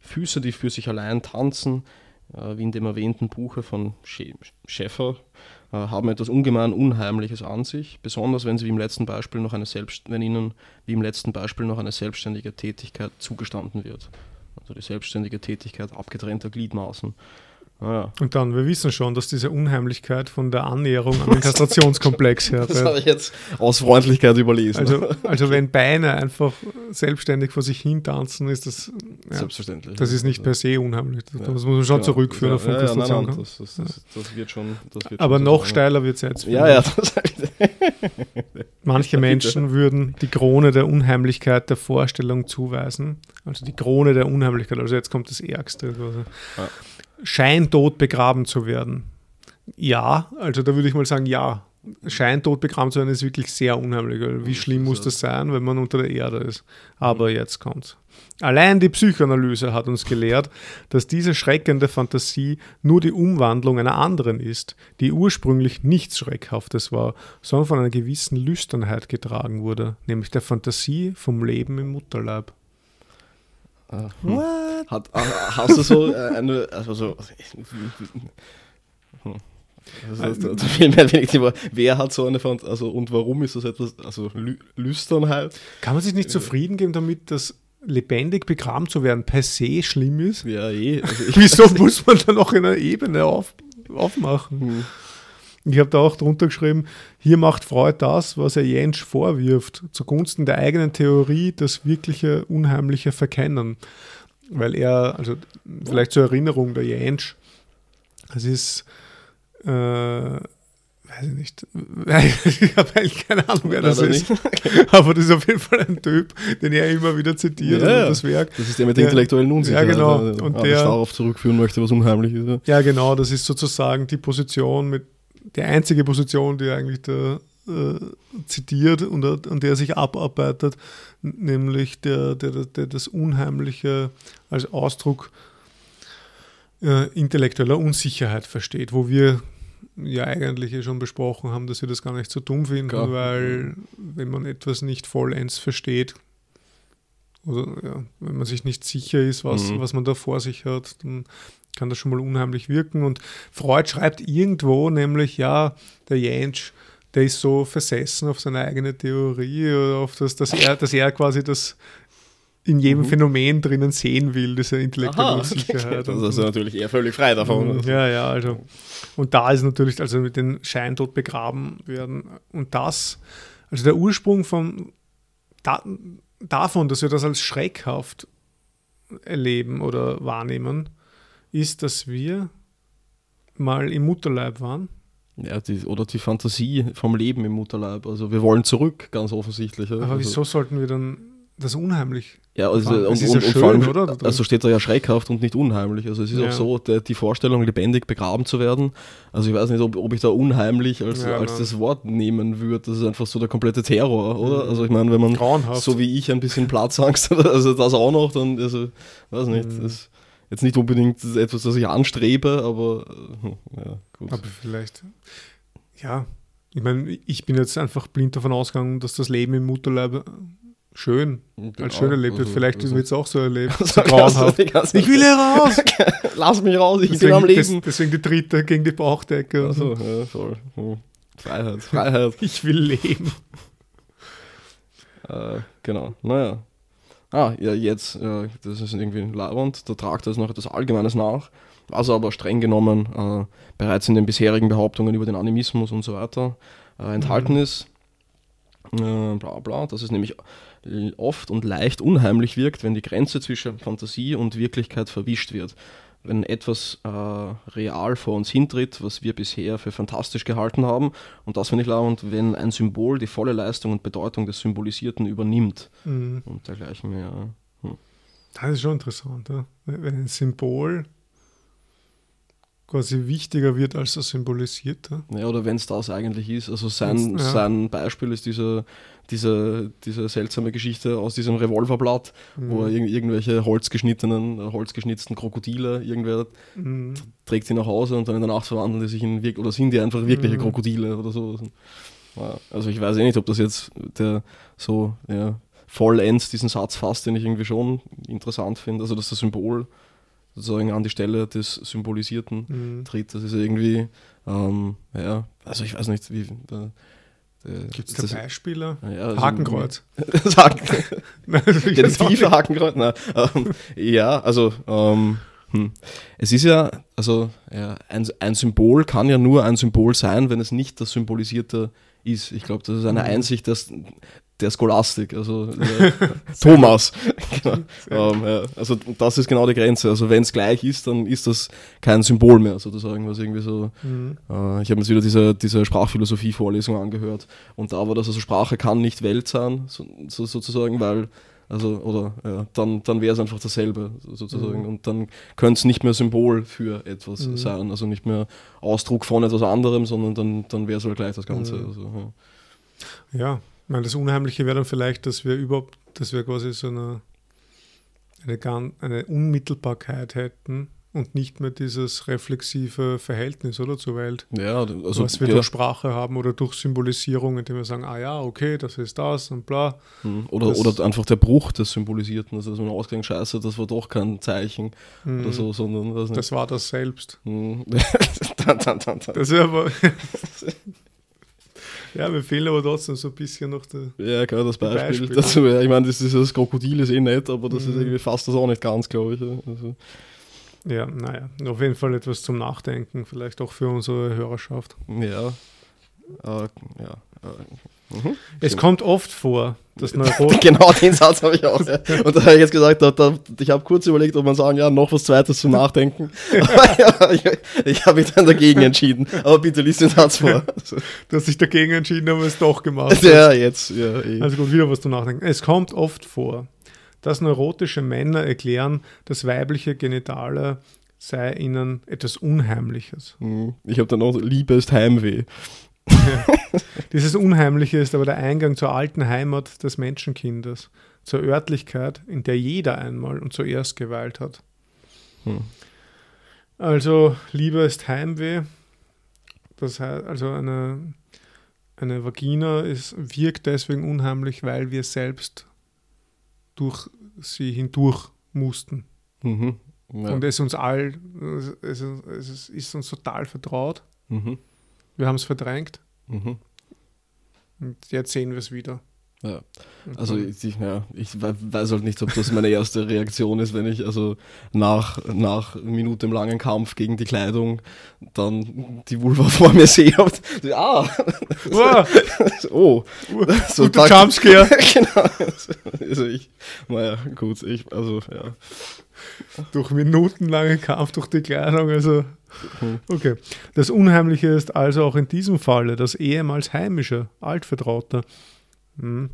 B: Füße, die für sich allein tanzen, äh, wie in dem erwähnten Buche von Schäffer, äh, haben etwas ungemein Unheimliches an sich, besonders wenn sie wie im letzten Beispiel noch eine Selbst wenn ihnen wie im letzten Beispiel noch eine selbstständige Tätigkeit zugestanden wird. Also die selbstständige Tätigkeit abgetrennter Gliedmaßen.
A: Ah, Und dann, wir wissen schon, dass diese Unheimlichkeit von der Annäherung an den Kastrationskomplex
B: her. Das habe ich jetzt aus Freundlichkeit überlesen.
A: Also, also wenn Beine einfach selbstständig vor sich hin tanzen, ist das
B: ja, selbstverständlich.
A: Das ist nicht per se unheimlich. Das, ja, muss man schon genau. zurückführen auf
B: ja, ja. Nein, nein, das, das, das, das, wird schon. Wird
A: Aber
B: schon
A: noch so, steiler wird es jetzt.
B: Ja, ja.
A: Manche Menschen würden die Krone der Unheimlichkeit der Vorstellung zuweisen. Also die Krone der Unheimlichkeit. Also jetzt kommt das Ärgste. Also. Ja scheintot begraben zu werden. Ja, also da würde ich mal sagen, ja. Scheintot begraben zu werden ist wirklich sehr unheimlich. Wie schlimm muss das sein, wenn man unter der Erde ist? Aber jetzt kommt's. Allein die Psychoanalyse hat uns gelehrt, dass diese schreckende Fantasie nur die Umwandlung einer anderen ist, die ursprünglich nichts Schreckhaftes war, sondern von einer gewissen Lüsternheit getragen wurde, nämlich der Fantasie vom Leben im Mutterleib.
B: What? Hat, hast du so äh, eine, also so, hm. Also, also, also viel mehr wenig Thema. Wer hat so eine Fant also und warum ist das etwas, also Lü Lüsternheit?
A: Kann man sich nicht zufrieden geben damit, dass lebendig begraben zu werden per se schlimm ist?
B: Ja, eh.
A: Also Wieso muss man dann noch in einer Ebene auf, aufmachen? Hm. Ich habe da auch drunter geschrieben, hier macht Freud das, was er Jentsch vorwirft, zugunsten der eigenen Theorie, das wirkliche Unheimliche verkennen. Weil er, also vielleicht zur Erinnerung, der Jentsch, es ist, äh, weiß ich nicht, ich habe eigentlich keine Ahnung, wer das ist. Aber das ist auf jeden Fall ein Typ, den er immer wieder zitiert,
B: ja,
A: das Werk.
B: Das ist der mit der intellektuellen Unsicherheit,
A: ja, genau.
B: und der darauf zurückführen möchte, was unheimlich ist.
A: Ja, genau, das ist sozusagen die Position mit die einzige Position, die eigentlich da äh, zitiert und an der sich abarbeitet, nämlich der, der, der das Unheimliche als Ausdruck äh, intellektueller Unsicherheit versteht, wo wir ja eigentlich eh schon besprochen haben, dass wir das gar nicht so dumm finden, Klar. weil wenn man etwas nicht vollends versteht, oder ja, wenn man sich nicht sicher ist, was, mhm. was man da vor sich hat, dann kann das schon mal unheimlich wirken. Und Freud schreibt irgendwo nämlich, ja, der Jentsch, der ist so versessen auf seine eigene Theorie oder auf das, dass er, dass er quasi das in jedem mhm. Phänomen drinnen sehen will, diese intellektuelle Unsicherheit.
B: Das ist natürlich eher völlig frei davon.
A: Mhm. Ja, ja, also. Und da ist natürlich, also mit den Scheintod begraben werden. Und das, also der Ursprung von, da, davon, dass wir das als schreckhaft erleben oder wahrnehmen, ist, dass wir mal im Mutterleib waren.
B: Ja, die, oder die Fantasie vom Leben im Mutterleib. Also wir wollen zurück, ganz offensichtlich.
A: Aber
B: also,
A: wieso sollten wir dann das unheimlich?
B: Ja, also und, und, ja und, schön, vor allem, oder? also steht da ja schreckhaft und nicht unheimlich. Also es ist ja. auch so, der, die Vorstellung, lebendig begraben zu werden. Also ich weiß nicht, ob, ob ich da unheimlich als, ja, als das Wort nehmen würde. Das ist einfach so der komplette Terror, oder? Mhm. Also ich meine, wenn man
A: Grauenhaft.
B: so wie ich ein bisschen Platzangst hat, also das auch noch, dann, also weiß nicht, mhm. das jetzt nicht unbedingt etwas, das ich anstrebe, aber äh, ja,
A: gut. Aber vielleicht, ja, ich meine, ich bin jetzt einfach blind davon ausgegangen, dass das Leben im Mutterleib schön, genau, als schön erlebt wird. Also, Vielleicht also, wird es auch so erlebt. So grauenhaft. Ich will hier raus!
B: Lass mich raus, ich
A: deswegen,
B: bin am Leben.
A: deswegen die dritte gegen die Bauchdecke.
B: Also, ja, voll. Freiheit, Freiheit.
A: Ich will leben.
B: Äh, genau, naja. Ah, ja, jetzt, äh, das ist irgendwie Leibwand, da tragt das noch etwas Allgemeines nach, was aber streng genommen äh, bereits in den bisherigen Behauptungen über den Animismus und so weiter äh, enthalten mhm. ist. Äh, bla bla, dass es nämlich oft und leicht unheimlich wirkt, wenn die Grenze zwischen Fantasie und Wirklichkeit verwischt wird wenn etwas äh, real vor uns hintritt, was wir bisher für fantastisch gehalten haben. Und das finde ich und wenn ein Symbol die volle Leistung und Bedeutung des Symbolisierten übernimmt mhm. und dergleichen mehr. Hm.
A: Das ist schon interessant, ja? wenn ein Symbol quasi wichtiger wird als das Symbolisierte.
B: Ja, oder wenn es das eigentlich ist. Also sein, ja. sein Beispiel ist dieser diese, diese seltsame Geschichte aus diesem Revolverblatt, mhm. wo er irg irgendwelche holzgeschnittenen, holzgeschnitzten Krokodile, irgendwer mhm. trägt sie nach Hause und dann in der Nacht verwandeln die sich in wirklich, oder sind die einfach wirkliche mhm. Krokodile oder so. Also ich weiß eh nicht, ob das jetzt der so ja, vollends diesen Satz fasst, den ich irgendwie schon interessant finde. Also dass das Symbol sozusagen an die Stelle des Symbolisierten mhm. tritt. Das ist irgendwie, ähm, ja, also ich weiß nicht, wie. Da,
A: Gibt es da Beispiele?
B: Ja, also
A: Hakenkreuz.
B: Haken. ja, das tiefe Hakenkreuz. Na, ähm, ja, also ähm, hm. es ist ja, also ja, ein, ein, Symbol kann ja nur ein Symbol sein, wenn es nicht das Symbolisierte ist. Ich glaube, das ist eine mhm. Einsicht, dass der Scholastik, also äh, Thomas. genau. ähm, ja, also das ist genau die Grenze. Also wenn es gleich ist, dann ist das kein Symbol mehr, sozusagen, was irgendwie so. Mhm. Äh, ich habe jetzt wieder diese, diese Sprachphilosophie-Vorlesung angehört und da war das, also Sprache kann nicht Welt sein, so, so, sozusagen, weil also, oder ja, dann, dann wäre es einfach dasselbe sozusagen. Mhm. Und dann könnte es nicht mehr Symbol für etwas mhm. sein. Also nicht mehr Ausdruck von etwas anderem, sondern dann, dann wäre es halt gleich das Ganze. Mhm. Also,
A: ja. ja, meine, das Unheimliche wäre dann vielleicht, dass wir überhaupt, dass wir quasi so eine, eine, eine Unmittelbarkeit hätten und nicht mehr dieses reflexive Verhältnis oder zur Welt,
B: Ja, also
A: was wir
B: ja,
A: durch Sprache haben oder durch Symbolisierung, indem wir sagen, ah ja, okay, das ist das und bla.
B: Mhm. oder,
A: das-
B: oder einfach der Bruch des Symbolisierten, also dass man ausgegangen, scheiße, das war doch kein Zeichen oder so, sondern.
A: Mhm. Das war das selbst.
B: Mhm. dann, dann, dann, dann.
A: Das ist aber. ja, mir fehlen aber trotzdem so ein bisschen noch der.
B: Ja, genau, das Beispiel.
A: Beispiel.
B: Dazu, ja, ich meine, das, ist, das Krokodil ist eh nett, aber das ist
A: Mhm.
B: irgendwie fast das auch nicht ganz, glaube ich. ja. Also,
A: Ja, naja, auf jeden Fall etwas zum Nachdenken, vielleicht auch für unsere Hörerschaft.
B: ja. Äh, ja. Äh, mhm.
A: Es kommt oft vor, dass Neuro
B: Genau den Satz habe ich auch. Ja. Und da habe ich jetzt gesagt, da, da, ich habe kurz überlegt, ob man sagen, ja, noch was Zweites zum Nachdenken. Ja, ich ich habe mich dann dagegen entschieden. Aber bitte lies den Satz vor.
A: Dass sich dagegen entschieden haben, es doch gemacht
B: ja, jetzt. Ja, eh.
A: Also gut, wieder was zum Nachdenken. Es kommt oft vor, dass neurotische Männer erklären, das weibliche Genitale sei ihnen etwas Unheimliches.
B: Mhm. Ich habe dann auch Liebe ist Heimweh.
A: Dieses Unheimliche ist aber der Eingang zur alten Heimat des Menschenkindes, zur Örtlichkeit, in der jeder einmal und zuerst geweilt hat.
B: Hm.
A: Also Liebe ist Heimweh. Das heißt, also eine, eine Vagina ist, wirkt deswegen unheimlich, weil wir selbst durch sie hindurch mussten.
B: Mhm. Ja.
A: Und es uns all, es, es, es ist uns total vertraut.
B: Mhm.
A: Wir haben es verdrängt
B: Mhm.
A: und jetzt sehen wir es wieder.
B: Ja. Also ich, ja, ich we- weiß halt nicht, ob das meine erste Reaktion ist, wenn ich also nach, nach minutenlangen Kampf gegen die Kleidung dann die Vulva vor mir sehe und ah,
A: Wow,
B: oh, so
A: guter
B: da-
A: Jumpscare.
B: genau. Also ich, naja, gut, ich, also ja.
A: durch minutenlangen Kampf durch die Kleidung. Also,
B: Hm.
A: okay. Das Unheimliche ist also auch in diesem Falle das ehemals heimische, altvertraute. Hm.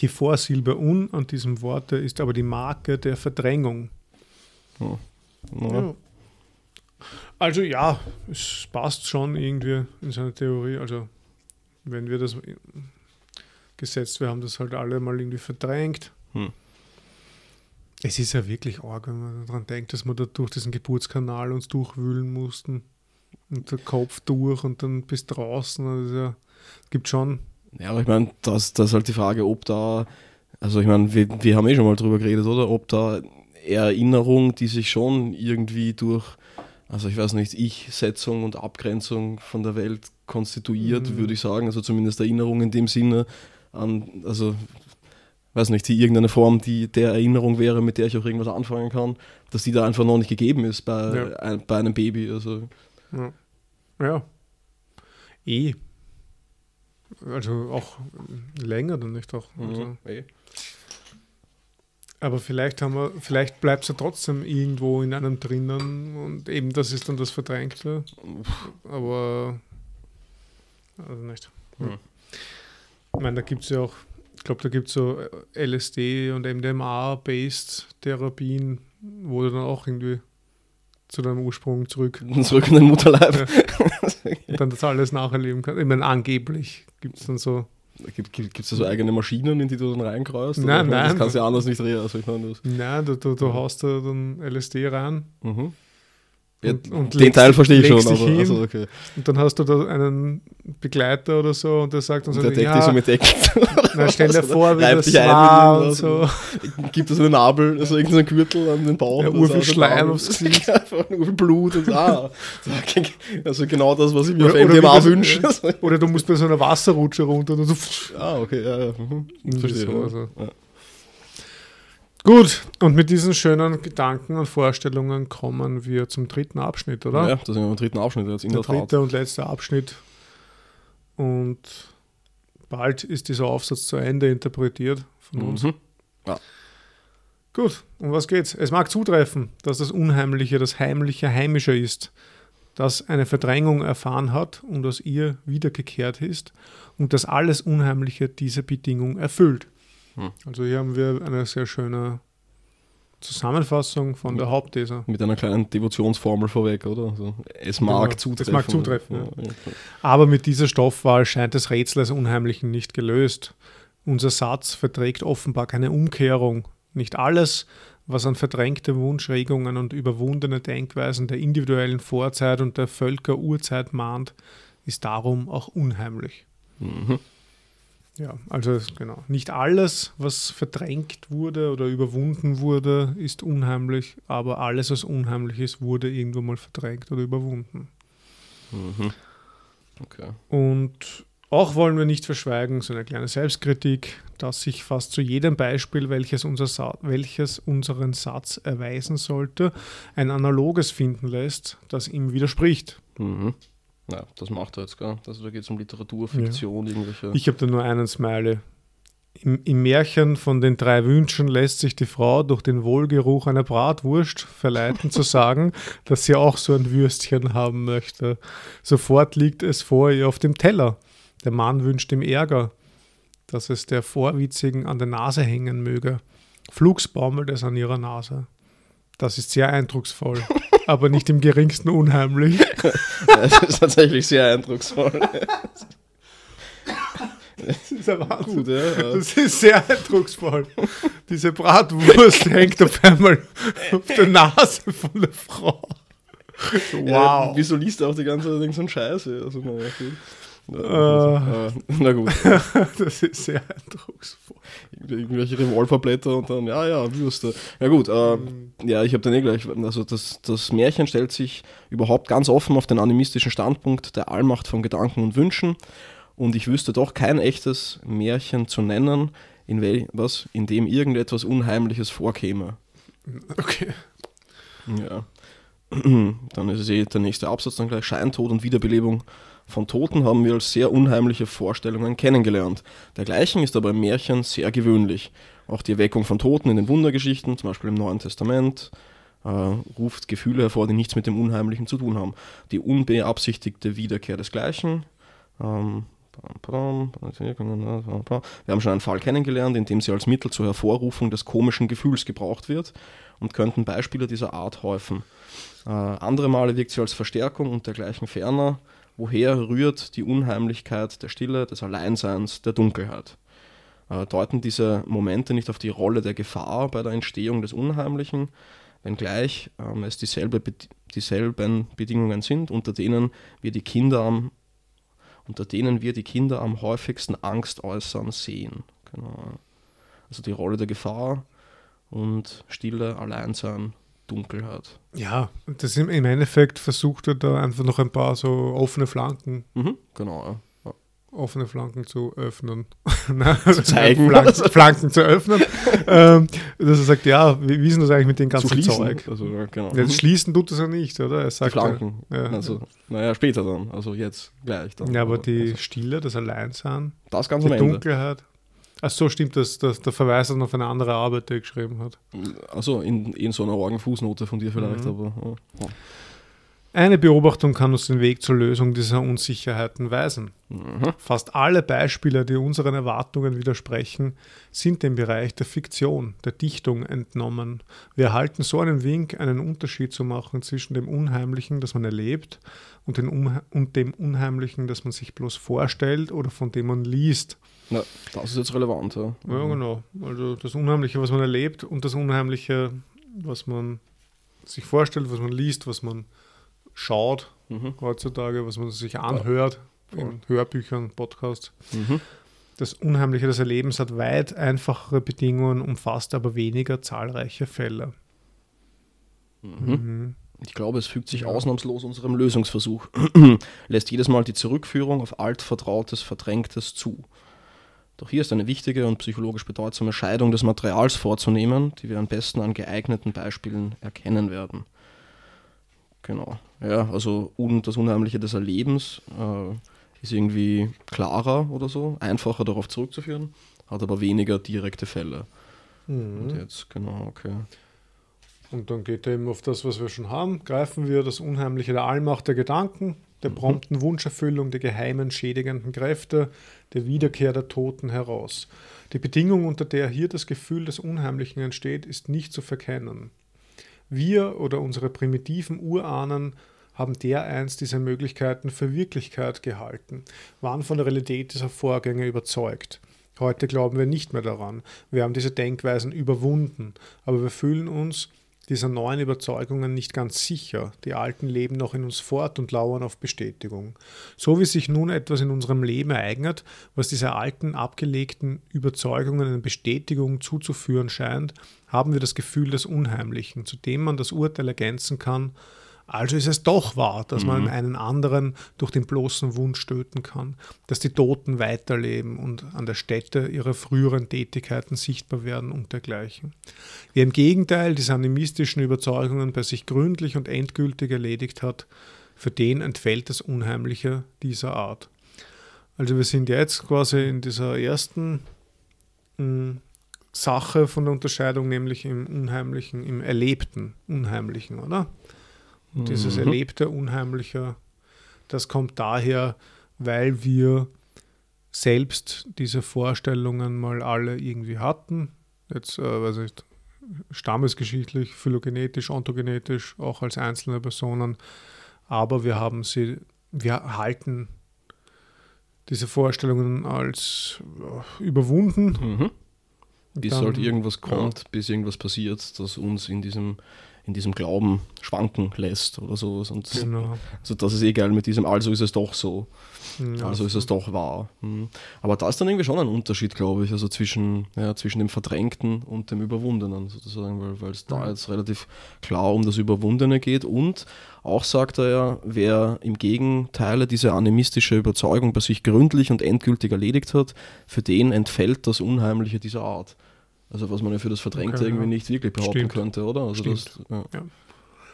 A: Die Vorsilbe un an diesem Worte ist aber die Marke der Verdrängung.
B: Ja.
A: Ja. Also ja, es passt schon irgendwie in seiner Theorie. Also wenn wir das gesetzt, wir haben das halt alle mal irgendwie verdrängt.
B: Hm.
A: Es ist ja wirklich arg, wenn man daran denkt, dass wir da durch diesen Geburtskanal uns durchwühlen mussten. Und der Kopf durch und dann bis draußen. Also es gibt schon.
B: Ja, aber ich meine, das, das ist halt die Frage, ob da, also ich meine, wir, wir haben eh schon mal drüber geredet, oder? Ob da Erinnerung, die sich schon irgendwie durch, also ich weiß nicht, Ich-Setzung und Abgrenzung von der Welt konstituiert,
A: Mhm.
B: würde ich sagen. Also zumindest Erinnerung in dem Sinne an, also weiß nicht, die irgendeine Form, die der Erinnerung wäre, mit der ich auch irgendwas anfangen kann, dass die da einfach noch nicht gegeben ist bei,
A: Ja.
B: ein, bei einem Baby. Also
A: Ja. ja. Eh. Also auch länger dann nicht auch. Also.
B: mhm. eh.
A: Aber vielleicht haben wir, vielleicht bleibt es ja trotzdem irgendwo in einem drinnen und eben das ist dann das Verdrängte. Aber also nicht.
B: Hm.
A: Ich meine, da gibt es ja auch, ich glaube, da gibt es so LSD und MDMA-based Therapien, wo du dann auch irgendwie zu deinem Ursprung zurück
B: zurück in den Mutterleib.
A: und dann das alles nacherleben kannst. Ich meine, angeblich gibt es dann so.
B: Gibt es da so eigene Maschinen, in die du dann reinkreust?
A: Nein,
B: meine,
A: nein.
B: Das kannst du ja anders nicht drehen. Also ich meine, das,
A: Nein, du, du, du haust da dann LSD rein
B: mhm. Ja,
A: Und- und
B: den Teil verstehe ich schon, aber
A: hin.
B: also, okay.
A: und dann hast du da einen Begleiter oder so und der sagt dann so,
B: Und der deckt
A: ja,
B: dich so mit Deckel.
A: na, stell dir vor, wie das
B: dich
A: war und so.
B: Gibt es einen Nabel, also irgendeinen Gürtel an den Bauch?
A: Ja, urviel
B: so,
A: Schleim aufs Gesicht.
B: Urviel Blut und ah. Also genau das, was ich mir
A: Oder-
B: auf MDMA wünsche.
A: Oder du musst bei so einer Wasserrutsche runter und so.
B: ah, okay, ja, ja. Mhm. Verstehe.
A: so, also.
B: ja.
A: Gut, und mit diesen schönen Gedanken und Vorstellungen kommen wir zum dritten Abschnitt, oder?
B: Ja, das sind wir im dritten Abschnitt jetzt in
A: der
B: der, Tat.
A: dritte und letzte Abschnitt. Und bald ist dieser Aufsatz zu Ende interpretiert von uns.
B: Mhm.
A: Gut, um was geht's? Es mag zutreffen, dass das Unheimliche das Heimliche heimischer ist, das eine Verdrängung erfahren hat und aus ihr wiedergekehrt ist und dass alles Unheimliche diese Bedingung erfüllt.
B: Hm.
A: Also hier haben wir eine sehr schöne Zusammenfassung von der Hauptthese.
B: Mit einer kleinen Devotionsformel vorweg, oder? Also, es mag
A: Genau,
B: zutreffen.
A: es mag zutreffen,
B: Ja, ja.
A: Aber mit dieser Stoffwahl scheint das Rätsel des Unheimlichen nicht gelöst. Unser Satz verträgt offenbar keine Umkehrung. Nicht alles, was an verdrängte Wunschregungen und überwundene Denkweisen der individuellen Vorzeit und der Völkerurzeit mahnt, ist darum auch unheimlich. Mhm. Ja, also genau. Nicht alles, was verdrängt wurde oder überwunden wurde, ist unheimlich, aber alles, was unheimlich ist, wurde irgendwo mal verdrängt oder überwunden. Mhm. Okay. Und auch wollen wir nicht verschweigen, so eine kleine Selbstkritik, dass sich fast zu jedem Beispiel, welches, unser Sa welches unseren Satz erweisen sollte, ein analoges finden lässt, das ihm widerspricht.
B: Mhm. Ja, das macht er jetzt, gell? Also da geht es um Literatur, Fiktion, ja. irgendwelche.
A: Ich habe da nur einen Smiley. Im, Im, Märchen von den drei Wünschen lässt sich die Frau durch den Wohlgeruch einer Bratwurst verleiten zu sagen, dass sie auch so ein Würstchen haben möchte. Sofort liegt es vor ihr auf dem Teller. Der Mann wünscht ihm Ärger, dass es der Vorwitzigen an der Nase hängen möge. Flugs baumelt es an ihrer Nase. Das ist sehr eindrucksvoll, aber nicht im geringsten unheimlich.
B: Das ist tatsächlich sehr eindrucksvoll.
A: Das ist aber Gut, ja, Das ist sehr eindrucksvoll. Diese Bratwurst hängt auf einmal auf der Nase von der Frau.
B: wow. Ja, wieso liest du auch die ganze Zeit so ein Scheiße? Also, naja, Uh, na gut.
A: das ist sehr eindrucksvoll.
B: Irgendwelche Revolverblätter und dann, ja, ja, Würste. Ja gut, äh, mhm. ja, ich habe dann eh gleich, also das, das Märchen stellt sich überhaupt ganz offen auf den animistischen Standpunkt der Allmacht von Gedanken und Wünschen und ich wüsste doch kein echtes Märchen zu nennen, in, wel, was, in dem irgendetwas Unheimliches vorkäme.
A: Okay.
B: Ja. Dann ist es eh der nächste Absatz dann gleich Scheintod und Wiederbelebung von Toten haben wir als sehr unheimliche Vorstellungen kennengelernt. Dergleichen ist aber im Märchen sehr gewöhnlich. Auch die Erweckung von Toten in den Wundergeschichten, zum Beispiel im Neuen Testament, äh, ruft Gefühle hervor, die nichts mit dem Unheimlichen zu tun haben. Die unbeabsichtigte Wiederkehr desgleichen. Ähm, wir haben schon einen Fall kennengelernt, in dem sie als Mittel zur Hervorrufung des komischen Gefühls gebraucht wird und könnten Beispiele dieser Art häufen. Äh, andere Male wirkt sie als Verstärkung und dergleichen ferner woher rührt die Unheimlichkeit der Stille, des Alleinseins, der Dunkelheit. Äh, deuten diese Momente nicht auf die Rolle der Gefahr bei der Entstehung des Unheimlichen, wenngleich ähm, es dieselbe, dieselben Bedingungen sind, unter denen wir die Kinder am unter denen wir die Kinder am häufigsten Angst äußern sehen. Genau. Also die Rolle der Gefahr und Stille, Alleinsein, Dunkelheit.
A: Ja, das im, im Endeffekt versucht er da einfach noch ein paar so offene Flanken.
B: Mhm, genau,
A: ja. Offene Flanken zu öffnen. zu zeigen. Flanken, Flanken zu öffnen. ähm, dass er sagt, ja, wie, wie ist denn das eigentlich mit dem ganzen Zeug? Also, genau. ja, schließen tut es ja nicht, oder? Er sagt,
B: die Flanken. Ja, also, naja, später dann. Also jetzt gleich. Dann.
A: Ja, aber die also. Stille, das Alleinsein,
B: das ganz
A: die Dunkelheit. Ach so, stimmt, das, das, der Verweis auf eine andere Arbeit, die er geschrieben hat.
B: Also in, in so einer Orgenfußnote von dir vielleicht, mhm. aber. Ja.
A: Eine Beobachtung kann uns den Weg zur Lösung dieser Unsicherheiten weisen. Mhm. Fast alle Beispiele, die unseren Erwartungen widersprechen, sind dem Bereich der Fiktion, der Dichtung entnommen. Wir erhalten so einen Wink, einen Unterschied zu machen zwischen dem Unheimlichen, das man erlebt, und, den und dem Unheimlichen, das man sich bloß vorstellt oder von dem man liest.
B: Na, das ist jetzt relevant. Ja.
A: ja, genau. Also das Unheimliche, was man erlebt und das Unheimliche, was man sich vorstellt, was man liest, was man schaut mhm. heutzutage, was man sich anhört ja. in Hörbüchern, Podcasts. Mhm. Das Unheimliche des Erlebens hat weit einfachere Bedingungen, umfasst aber weniger zahlreiche Fälle.
B: Mhm. mhm. Ich glaube, es fügt sich ja. ausnahmslos unserem Lösungsversuch, lässt jedes Mal die Zurückführung auf altvertrautes, verdrängtes zu. Doch hier ist eine wichtige und psychologisch bedeutsame Scheidung des Materials vorzunehmen, die wir am besten an geeigneten Beispielen erkennen werden. Genau. Ja, also das Unheimliche des Erlebens äh, ist irgendwie klarer oder so, einfacher darauf zurückzuführen, hat aber weniger direkte Fälle. Mhm. Und jetzt, genau, okay.
A: Und dann geht er eben auf das, was wir schon haben. Greifen wir das Unheimliche der Allmacht der Gedanken, der mhm. prompten Wunscherfüllung der geheimen schädigenden Kräfte, der Wiederkehr der Toten heraus. Die Bedingung, unter der hier das Gefühl des Unheimlichen entsteht, ist nicht zu verkennen. Wir oder unsere primitiven Urahnen haben dereinst diese Möglichkeiten für Wirklichkeit gehalten, waren von der Realität dieser Vorgänge überzeugt. Heute glauben wir nicht mehr daran. Wir haben diese Denkweisen überwunden, aber wir fühlen uns dieser neuen Überzeugungen nicht ganz sicher. Die alten leben noch in uns fort und lauern auf Bestätigung. So wie sich nun etwas in unserem Leben ereignet, was dieser alten, abgelegten Überzeugungen eine Bestätigung zuzuführen scheint, haben wir das Gefühl des Unheimlichen, zu dem man das Urteil ergänzen kann, also ist es doch wahr, dass mhm. man einen anderen durch den bloßen Wunsch stöten kann, dass die Toten weiterleben und an der Stätte ihrer früheren Tätigkeiten sichtbar werden und dergleichen. Wer im Gegenteil diese animistischen Überzeugungen bei sich gründlich und endgültig erledigt hat, für den entfällt das Unheimliche dieser Art. Also wir sind jetzt quasi in dieser ersten mh, hm, Sache von der Unterscheidung, nämlich im Unheimlichen, im Erlebten Unheimlichen, oder? Und dieses mhm. erlebte Unheimliche, das kommt daher, weil wir selbst diese Vorstellungen mal alle irgendwie hatten. Jetzt, äh, weiß ich, stammesgeschichtlich, phylogenetisch, ontogenetisch, auch als einzelne Personen. Aber wir haben sie, wir halten diese Vorstellungen als äh, überwunden.
B: Mhm. Bis dann, halt irgendwas kommt, ja. bis irgendwas passiert, das uns in diesem in diesem Glauben schwanken lässt oder sowas. Und genau. Also das ist eh geil mit diesem, also ist es doch so. Ja, also ist es doch wahr. Hm. Aber da ist dann irgendwie schon ein Unterschied, glaube ich, also zwischen, ja, zwischen dem Verdrängten und dem Überwundenen sozusagen, weil, weil es da jetzt relativ klar um das Überwundene geht und auch sagt er ja, wer im Gegenteil diese animistische Überzeugung bei sich gründlich und endgültig erledigt hat, für den entfällt das Unheimliche dieser Art. Also was man ja für das Verdrängte okay, irgendwie ja. nicht wirklich behaupten Stimmt. könnte, oder? Also
A: das, ja. Ja.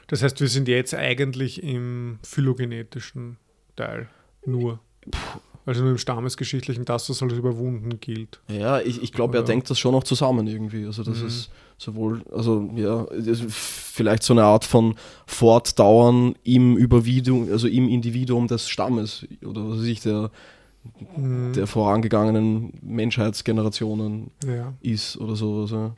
A: das heißt, wir sind jetzt eigentlich im phylogenetischen Teil nur. Also nur im stammesgeschichtlichen, dass das alles überwunden gilt.
B: Ja, ich, ich glaube, er denkt das schon noch zusammen irgendwie. Also das mhm. ist sowohl, also ja, vielleicht so eine Art von Fortdauern im Übervidum, also im Individuum des Stammes oder was weiß ich, der mhm. der vorangegangenen Menschheitsgenerationen ja. ist oder sowas. Ja.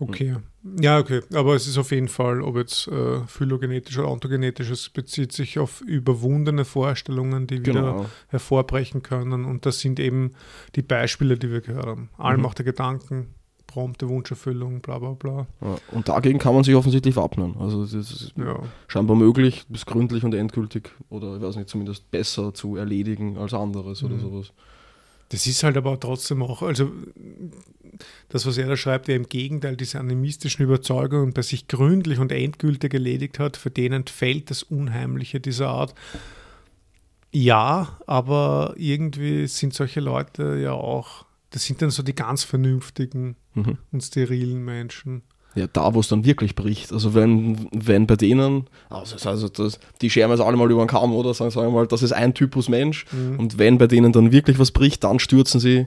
A: Okay. Ja, okay. Aber es ist auf jeden Fall, ob jetzt äh, phylogenetisch oder ontogenetisch, es bezieht sich auf überwundene Vorstellungen, die wieder genau. hervorbrechen können. Und das sind eben die Beispiele, die wir gehört haben. Allmacht mhm. der Gedanken, prompte Wunscherfüllung, bla bla bla.
B: Ja, und dagegen kann man sich offensichtlich wappnen. Also das ist ja. scheinbar möglich, das gründlich und endgültig oder ich weiß nicht, zumindest besser zu erledigen als anderes mhm. oder sowas.
A: Das ist halt aber trotzdem auch, also das, was er da schreibt, der im Gegenteil diese animistischen Überzeugungen bei sich gründlich und endgültig erledigt hat, für den entfällt das Unheimliche dieser Art. Ja, aber irgendwie sind solche Leute ja auch das sind dann so die ganz vernünftigen mhm. und sterilen Menschen.
B: Ja, da, wo es dann wirklich bricht. Also wenn, wenn bei denen, also, also das, die scheren es alle mal über den Kamm oder sagen, sagen wir mal, das ist ein Typus Mensch mhm. und wenn bei denen dann wirklich was bricht, dann stürzen sie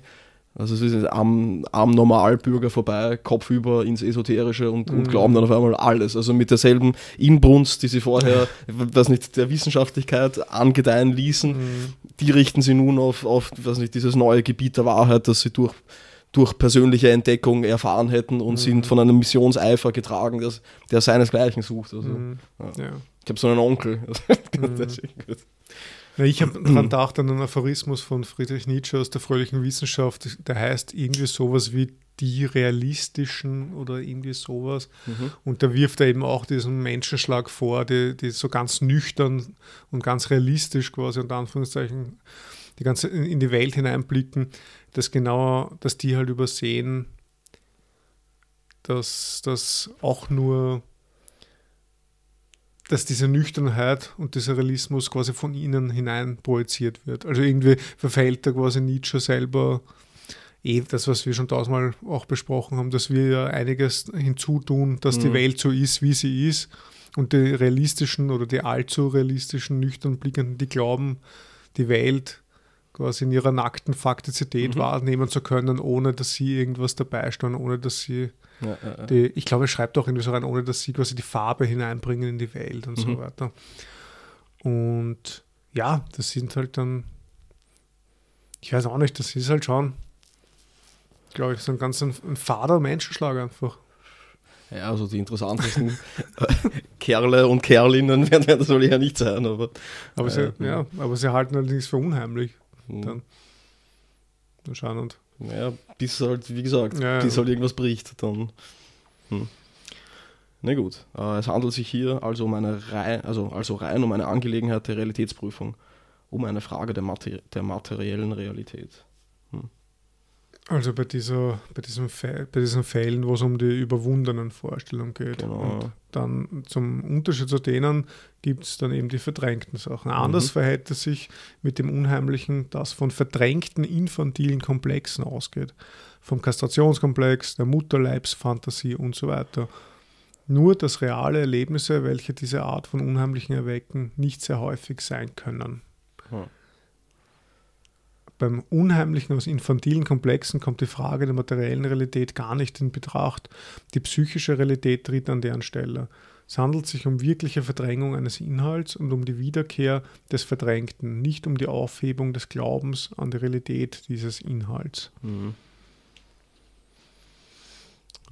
B: also es ist am, am Normalbürger vorbei, kopfüber ins Esoterische und, mhm. und, glauben dann auf einmal alles. Also mit derselben Inbrunst, die sie vorher, was nicht, der Wissenschaftlichkeit angedeihen ließen, mhm. die richten sie nun auf, auf was nicht, dieses neue Gebiet der Wahrheit, das sie durch, durch persönliche Entdeckung erfahren hätten und mhm. sind von einem Missionseifer getragen, das, der seinesgleichen sucht. Also, mhm. ja. Ja. Ich habe so einen Onkel.
A: Ja, ich habe daran gedacht an einen Aphorismus von Friedrich Nietzsche aus der fröhlichen Wissenschaft, der heißt irgendwie sowas wie die realistischen oder irgendwie sowas. Mhm. Und da wirft er eben auch diesen Menschenschlag vor, die, die so ganz nüchtern und ganz realistisch quasi unter Anführungszeichen die ganze in die Welt hineinblicken, dass genau, dass die halt übersehen, dass das auch nur dass diese Nüchternheit und dieser Realismus quasi von ihnen hinein projiziert wird. Also irgendwie verfällt da quasi Nietzsche selber eh das, was wir schon tausendmal auch besprochen haben, dass wir ja einiges hinzutun, dass mhm. die Welt so ist, wie sie ist. Und die realistischen oder die allzu realistischen, nüchtern blickenden, die glauben, die Welt quasi in ihrer nackten Faktizität mhm. wahrnehmen zu können, ohne dass sie irgendwas dabei stehen, ohne dass sie ja, ja, die, ich glaube, er schreibt auch irgendwie so rein, ohne dass sie quasi die Farbe hineinbringen in die Welt und mhm. so weiter. Und ja, das sind halt dann, ich weiß auch nicht, das ist halt schon, glaube ich, so ein ganz ein, ein fader Menschenschlag einfach.
B: Ja, also die interessantesten Kerle und Kerlinnen werden, werden das wohl eher nicht sein, aber.
A: Aber, äh, sie, ja, aber sie halten allerdings für unheimlich. Mhm. Dann. Anscheinend.
B: Ja, bis halt, wie gesagt,
A: Ja, ja.
B: bis halt irgendwas bricht, dann. Hm. Na gut, äh, es handelt sich hier also um eine rein, also, also rein um eine Angelegenheit der Realitätsprüfung, um eine Frage der, Mater der materiellen Realität.
A: Also bei, dieser, bei, diesem bei diesen Fällen, wo es um die überwundenen Vorstellungen geht.
B: Genau.
A: Und dann zum Unterschied zu denen gibt es dann eben die verdrängten Sachen. Anders
B: Mhm.
A: verhält es sich mit dem Unheimlichen, das von verdrängten infantilen Komplexen ausgeht. Vom Kastrationskomplex, der Mutterleibsfantasie und so weiter. Nur dass reale Erlebnisse, welche diese Art von Unheimlichen erwecken, nicht sehr häufig sein können.
B: Hm.
A: Beim Unheimlichen aus infantilen Komplexen kommt die Frage der materiellen Realität gar nicht in Betracht. Die psychische Realität tritt an deren Stelle. Es handelt sich um wirkliche Verdrängung eines Inhalts und um die Wiederkehr des Verdrängten, nicht um die Aufhebung des Glaubens an die Realität dieses Inhalts.
B: Mhm.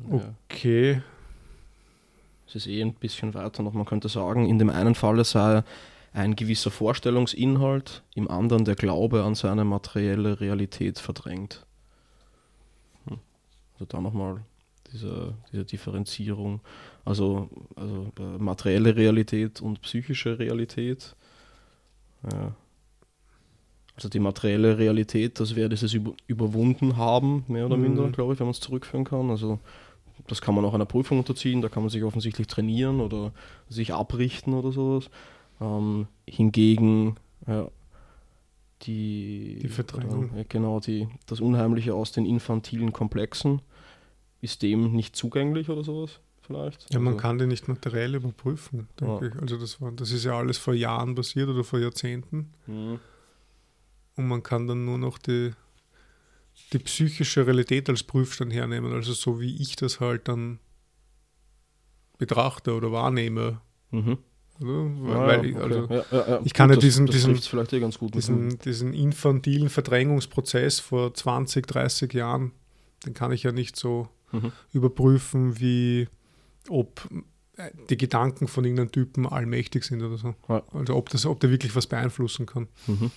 A: Okay.
B: Es ist eh ein bisschen weiter noch. Man könnte sagen, in dem einen Falle sei ein gewisser Vorstellungsinhalt, im anderen der Glaube an seine materielle Realität verdrängt. Hm. Also da nochmal diese, diese Differenzierung. Also, also äh, materielle Realität und psychische Realität. Ja. Also die materielle Realität, das wäre dieses über, überwunden haben, mehr oder
A: Mhm.
B: minder, glaube ich, wenn man es zurückführen kann. Also das kann man auch einer Prüfung unterziehen, da kann man sich offensichtlich trainieren oder sich abrichten oder sowas. Ähm, hingegen ja, die,
A: Die Verdrängung.
B: äh, genau, die, das Unheimliche aus den infantilen Komplexen ist dem nicht zugänglich oder sowas vielleicht.
A: Ja, man
B: Also,
A: kann die nicht materiell überprüfen, denke
B: Ja.
A: ich. Also das, war, das ist ja alles vor Jahren passiert oder vor Jahrzehnten.
B: Mhm.
A: Und man kann dann nur noch die, die psychische Realität als Prüfstand hernehmen, also so wie ich das halt dann betrachte oder wahrnehme.
B: Mhm. Ja,
A: Weil ich,
B: okay.
A: also
B: ja, ja, ja.
A: ich kann ja
B: das,
A: diesen-
B: das
A: diesen-
B: eh gut.
A: diesen, diesen infantilen Verdrängungsprozess vor 20, 30 Jahren, den kann ich ja nicht so
B: Mhm.
A: überprüfen, wie ob äh, die Gedanken von irgendeinem Typen allmächtig sind oder so.
B: Ja.
A: Also ob, das, ob der wirklich was beeinflussen kann.
B: Mhm.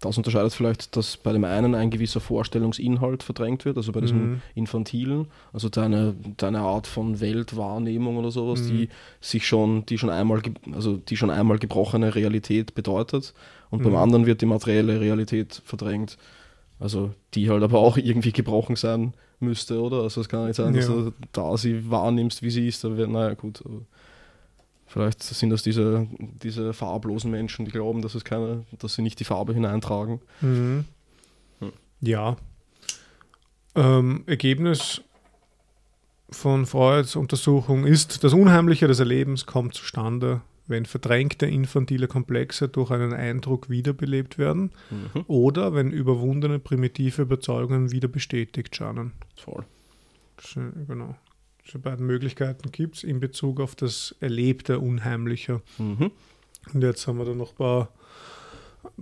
B: Das unterscheidet vielleicht, dass bei dem einen ein gewisser Vorstellungsinhalt verdrängt wird, also bei diesem
A: Mhm.
B: Infantilen, also deine, deine Art von Weltwahrnehmung oder sowas,
A: Mhm.
B: die sich schon, die schon einmal, also die schon einmal gebrochene Realität bedeutet. Und beim
A: Mhm.
B: anderen wird die materielle Realität verdrängt. Also die halt aber auch irgendwie gebrochen sein müsste, oder? Also es kann nicht sein, dass
A: Ja.
B: du da sie wahrnimmst, wie sie ist. Da wär, naja, gut. Aber vielleicht sind das diese, diese farblosen Menschen, die glauben, dass es keine, dass sie nicht die Farbe hineintragen.
A: Mhm.
B: Hm.
A: Ja. Ähm, Ergebnis von Freuds Untersuchung ist, das Unheimliche des Erlebens kommt zustande, wenn verdrängte infantile Komplexe durch einen Eindruck wiederbelebt werden
B: Mhm.
A: oder wenn überwundene primitive Überzeugungen wieder bestätigt scheinen.
B: Voll.
A: Genau. Diese beiden Möglichkeiten gibt es in Bezug auf das erlebte Unheimliche.
B: Mhm.
A: Und jetzt haben wir dann noch ein paar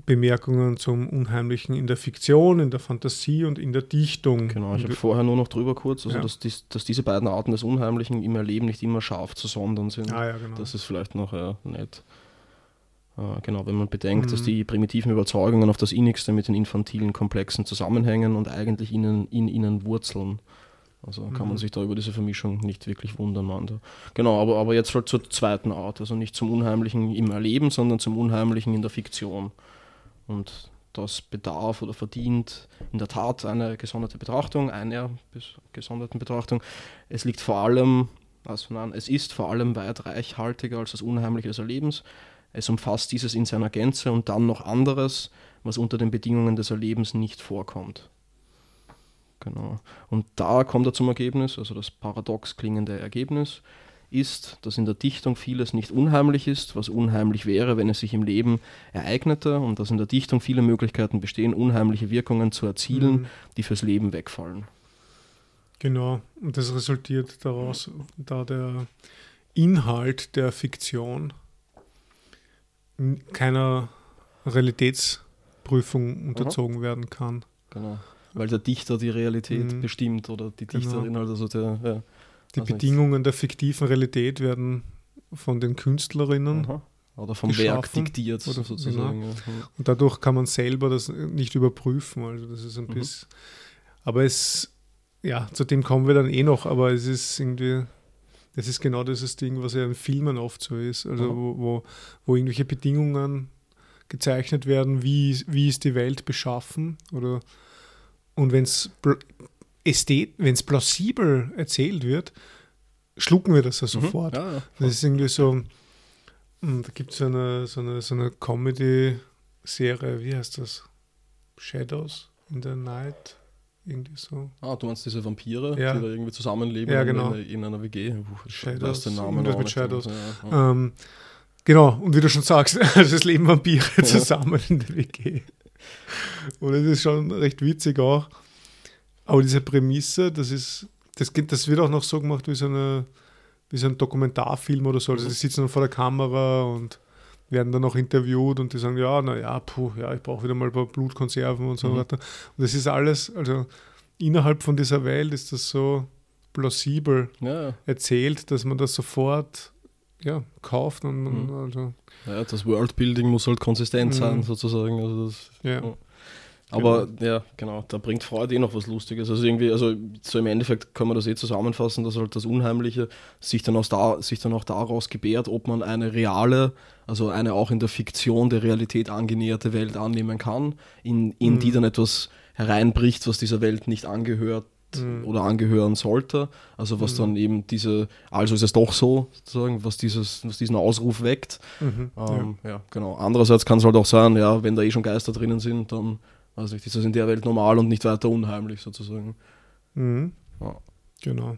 A: Bemerkungen zum Unheimlichen in der Fiktion, in der Fantasie und in der Dichtung.
B: Genau, ich habe vorher nur noch drüber kurz, also
A: Ja.
B: dass, dies, dass diese beiden Arten des Unheimlichen im Erleben nicht immer scharf zu sondern sind.
A: Ah ja, genau.
B: Das ist vielleicht noch ja, nett. Äh, genau, wenn man bedenkt, dass
A: Mhm.
B: die primitiven Überzeugungen auf das Innigste mit den infantilen Komplexen zusammenhängen und eigentlich ihnen, in ihnen wurzeln. Also kann man
A: Mhm.
B: sich da über diese Vermischung nicht wirklich wundern. Man. da. Genau, aber, aber jetzt halt zur zweiten Art, also nicht zum Unheimlichen im Erleben, sondern zum Unheimlichen in der Fiktion. Und das bedarf oder verdient in der Tat eine gesonderte Betrachtung, einer gesonderten Betrachtung. Es liegt vor allem, also nein, es ist vor allem weit reichhaltiger als das Unheimliche des Erlebens. Es umfasst dieses in seiner Gänze und dann noch anderes, was unter den Bedingungen des Erlebens nicht vorkommt. Genau. Und da kommt er zum Ergebnis, also das paradox klingende Ergebnis ist, dass in der Dichtung vieles nicht unheimlich ist, was unheimlich wäre, wenn es sich im Leben ereignete, und dass in der Dichtung viele Möglichkeiten bestehen, unheimliche Wirkungen zu erzielen,
A: Mhm.
B: die fürs Leben wegfallen.
A: Genau. Und das resultiert daraus, da der Inhalt der Fiktion keiner Realitätsprüfung unterzogen werden kann.
B: Genau. Weil der Dichter die Realität
A: Mhm.
B: bestimmt oder die
A: Genau.
B: Dichterin, halt, also der, ja.
A: Die
B: Also
A: Bedingungen der fiktiven Realität werden von den Künstlerinnen
B: Aha. Oder vom Werk diktiert
A: Oder-
B: sozusagen. Ja. Mhm.
A: und dadurch kann man selber das nicht überprüfen. Also das ist ein
B: Mhm.
A: bisschen. Aber es, ja, zu dem kommen wir dann eh noch, aber es ist irgendwie, das ist genau dieses Ding, was ja in Filmen oft so ist, also mhm. wo, wo, wo irgendwelche Bedingungen gezeichnet werden, wie, wie ist die Welt beschaffen oder und wenn es wenn es plausibel erzählt wird, schlucken wir das ja mhm. sofort. Mhm, ja, ja. Das ist irgendwie so, hm, da gibt es eine, so eine, so eine Comedy-Serie, wie heißt das? Shadows in the Night. Irgendwie so.
B: Ah, du meinst diese Vampire,
A: ja.
B: die da irgendwie zusammenleben
A: ja, genau.
B: in, in, einer WG?
A: Puh, Shadows, den Namen mit Shadows. Ähm, genau, und wie du schon sagst, also es leben Vampire zusammen in der WG. Und das ist schon recht witzig auch. Aber diese Prämisse, das ist, das, das wird auch noch so gemacht wie so, eine, wie so ein Dokumentarfilm oder so. Also die sitzen dann vor der Kamera und werden dann auch interviewt und die sagen, ja, naja, puh, ja, ich brauche wieder mal ein paar Blutkonserven und so mhm. weiter. Und das ist alles, also innerhalb von dieser Welt ist das so plausibel ja. erzählt, dass man das sofort ja, kauft. Und, mhm. also
B: ja, das Worldbuilding muss halt konsistent mhm. sein, sozusagen. Also das,
A: ja.
B: ja. Aber genau. ja, genau, da bringt Freude eh noch was Lustiges. Also irgendwie, also so im Endeffekt kann man das eh zusammenfassen, dass halt das Unheimliche sich dann, aus da, sich dann auch daraus gebärt, ob man eine reale, also eine auch in der Fiktion der Realität angenäherte Welt annehmen kann, in, in mhm. die dann etwas hereinbricht, was dieser Welt nicht angehört mhm. oder angehören sollte. Also was mhm. dann eben diese, also ist es doch so, sozusagen, was, dieses, was diesen Ausruf weckt. Mhm. Ähm, ja. ja. genau. Andererseits kann es halt auch sein, ja, wenn da eh schon Geister drinnen sind, dann also ist das in der Welt normal und nicht weiter unheimlich sozusagen.
A: Mhm. Ja. Genau.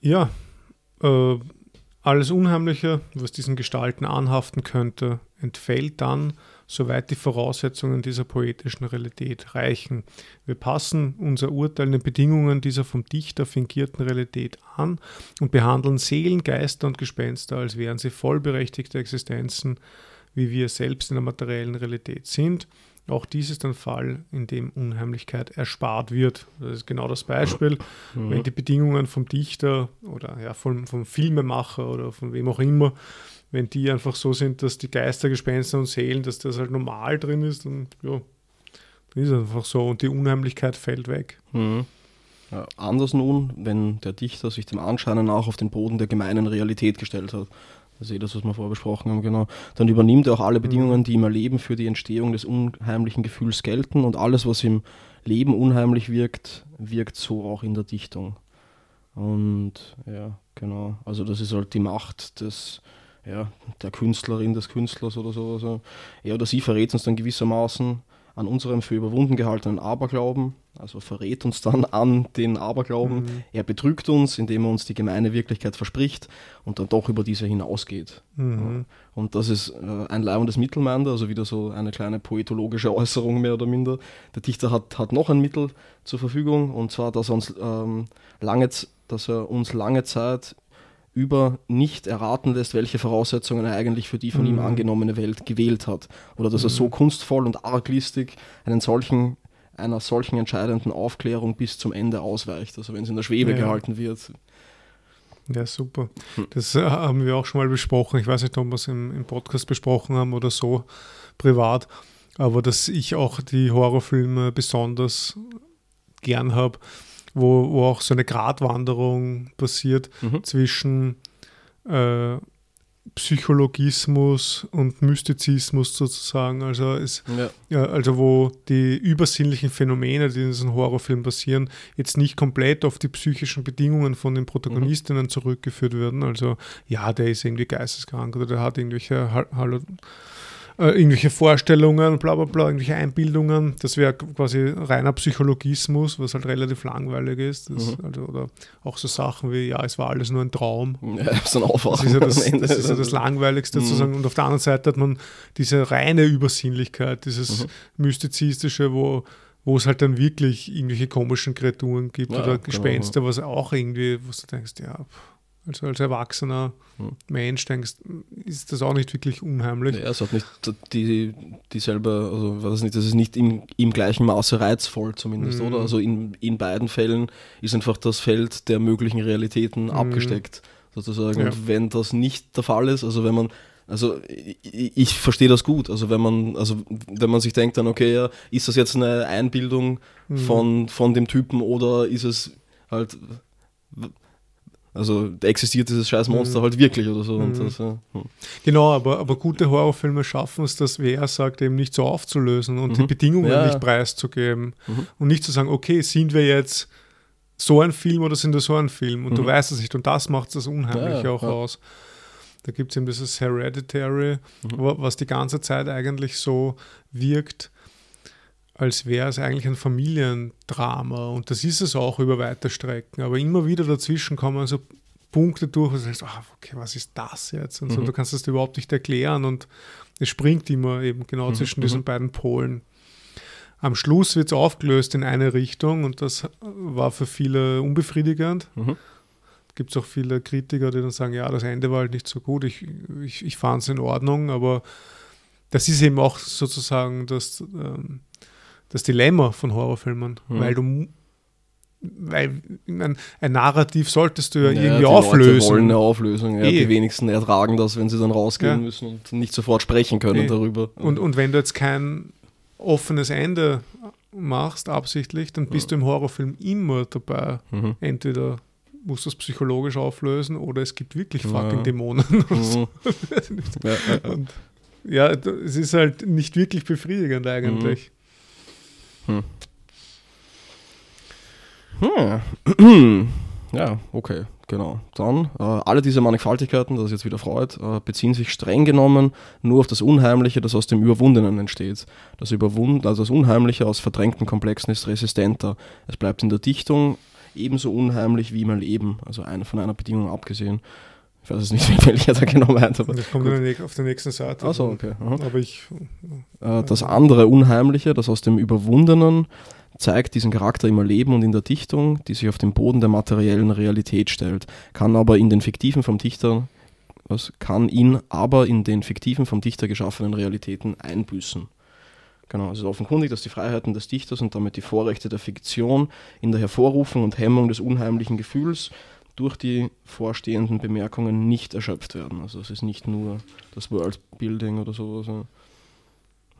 A: Ja, äh, alles Unheimliche, was diesen Gestalten anhaften könnte, entfällt dann, soweit die Voraussetzungen dieser poetischen Realität reichen. Wir passen unser Urteil den Bedingungen dieser vom Dichter fingierten Realität an und behandeln Seelen, Geister und Gespenster, als wären sie vollberechtigte Existenzen wie wir selbst in der materiellen Realität sind. Auch dies ist ein Fall, in dem Unheimlichkeit erspart wird. Das ist genau das Beispiel. Mhm. Wenn die Bedingungen vom Dichter oder ja, vom, vom Filmemacher oder von wem auch immer, wenn die einfach so sind, dass die Geister, Gespenster und Seelen, dass das halt normal drin ist, dann ja, dann ist es einfach so und die Unheimlichkeit fällt weg.
B: Mhm. Ja, anders nun, wenn der Dichter sich dem Anscheinen nach auf den Boden der gemeinen Realität gestellt hat. Das ist eh das, was wir vorher besprochen haben, genau. Dann übernimmt er auch alle Bedingungen, die im Erleben für die Entstehung des unheimlichen Gefühls gelten und alles, was im Leben unheimlich wirkt, wirkt so auch in der Dichtung. Und ja, genau. Also das ist halt die Macht des, ja, der Künstlerin, des Künstlers oder so. Also er oder sie verrät uns dann gewissermaßen, an unserem für überwunden gehaltenen Aberglauben, also verrät uns dann an den Aberglauben. Mhm. Er betrügt uns, indem er uns die gemeine Wirklichkeit verspricht und dann doch über diese hinausgeht. Mhm. Und das ist äh, ein leibendes Mittelmeer, also wieder so eine kleine poetologische Äußerung mehr oder minder. Der Dichter hat, hat noch ein Mittel zur Verfügung und zwar, dass er uns, ähm, lange, dass er uns lange Zeit über nicht erraten lässt, welche Voraussetzungen er eigentlich für die von mhm. ihm angenommene Welt gewählt hat. Oder dass er so mhm. kunstvoll und arglistig einen solchen, einer solchen entscheidenden Aufklärung bis zum Ende ausweicht. Also wenn es in der Schwebe ja. gehalten wird.
A: Ja, super. Hm. Das äh, haben wir auch schon mal besprochen. Ich weiß nicht, ob wir es im, im Podcast besprochen haben oder so privat, aber dass ich auch die Horrorfilme besonders gern habe wo, wo auch so eine Gratwanderung passiert mhm. zwischen äh, Psychologismus und Mystizismus sozusagen. Also, es, ja. Also wo die übersinnlichen Phänomene, die in diesem Horrorfilm passieren, jetzt nicht komplett auf die psychischen Bedingungen von den Protagonistinnen mhm. zurückgeführt werden. Also ja, der ist irgendwie geisteskrank oder der hat irgendwelche Hall äh, irgendwelche Vorstellungen, bla bla bla, irgendwelche Einbildungen. Das wäre quasi reiner Psychologismus, was halt relativ langweilig ist. Das, mhm. also, oder auch so Sachen wie, ja, es war alles nur ein Traum.
B: Ja, so ein Aufwachen.
A: Das ist ja das, das, ist ja das Langweiligste mhm. sozusagen. Und auf der anderen Seite hat man diese reine Übersinnlichkeit, dieses mhm. Mystizistische, wo wo es halt dann wirklich irgendwelche komischen Kreaturen gibt ja, oder genau, Gespenster, genau. was auch irgendwie, wo du denkst, ja, pff also als erwachsener hm. Mensch denkst, ist das auch nicht wirklich unheimlich.
B: Ja, es hat nicht die, dieselbe, also weiß nicht, das ist nicht im, im gleichen Maße reizvoll zumindest, mhm. oder? Also in, in beiden Fällen ist einfach das Feld der möglichen Realitäten mhm. abgesteckt, sozusagen. Ja. Und wenn das nicht der Fall ist, also wenn man Also ich, ich verstehe das gut. Also wenn man, also wenn man sich denkt dann, okay, ja, ist das jetzt eine Einbildung mhm. von, von dem Typen oder ist es halt also existiert dieses scheiß Monster mhm. halt wirklich oder so. Mhm. Das, ja. hm.
A: Genau, aber, aber gute Horrorfilme schaffen es, das, wie er sagt, eben nicht so aufzulösen und mhm. die Bedingungen ja. nicht preiszugeben. Mhm. Und nicht zu sagen, okay, sind wir jetzt so ein Film oder sind wir so ein Film? Und du mhm. weißt es nicht. Und das macht das unheimlich ja, auch aus. Da gibt es eben dieses Hereditary, mhm. was die ganze Zeit eigentlich so wirkt, als wäre es eigentlich ein Familiendrama. Und das ist es auch über weite Strecken. Aber immer wieder dazwischen kommen so Punkte durch, wo du sagst, ah, okay, was ist das jetzt? Und mhm. so, du kannst das überhaupt nicht erklären. Und es springt immer eben genau mhm. zwischen diesen mhm. beiden Polen. Am Schluss wird es aufgelöst in eine Richtung und das war für viele unbefriedigend. Mhm gibt es auch viele Kritiker, die dann sagen, ja, das Ende war halt nicht so gut, ich, ich, ich fand es in Ordnung, aber das ist eben auch sozusagen das, ähm, das Dilemma von Horrorfilmen, mhm. weil du weil ein, ein Narrativ solltest du ja, ja irgendwie die auflösen. Leute
B: wollen eine Auflösung, ja. Die wenigsten ertragen das, wenn sie dann rausgehen ja. müssen und nicht sofort sprechen können e. darüber.
A: Und, und wenn du jetzt kein offenes Ende machst, absichtlich, dann bist ja. du im Horrorfilm immer dabei. Mhm. Entweder musst du es psychologisch auflösen oder es gibt wirklich fucking. Dämonen. Mhm. ja, es ist halt nicht wirklich befriedigend eigentlich.
B: Mhm. Hm. Hm. Ja, okay, genau. Dann, äh, alle diese Mannigfaltigkeiten, das ist jetzt wieder Freud, äh, beziehen sich streng genommen nur auf das Unheimliche, das aus dem Überwundenen entsteht. Das, Überwund also das Unheimliche aus verdrängten Komplexen ist resistenter. Es bleibt in der Dichtung ebenso unheimlich wie mein Leben, also eine, von einer Bedingung abgesehen. Ich weiß es nicht, welcher da genau meint.
A: Aber das kommt gut. auf der nächsten Seite.
B: Achso, okay. Aha.
A: Aber ich,
B: äh, das andere Unheimliche, das aus dem Überwundenen, zeigt diesen Charakter im Erleben und in der Dichtung, die sich auf den Boden der materiellen Realität stellt, kann aber in den fiktiven vom Dichter, was kann ihn aber in den fiktiven vom Dichter geschaffenen Realitäten einbüßen. Genau, es ist offenkundig, dass die Freiheiten des Dichters und damit die Vorrechte der Fiktion in der Hervorrufung und Hemmung des unheimlichen Gefühls durch die vorstehenden Bemerkungen nicht erschöpft werden. Also es ist nicht nur das Worldbuilding oder sowas.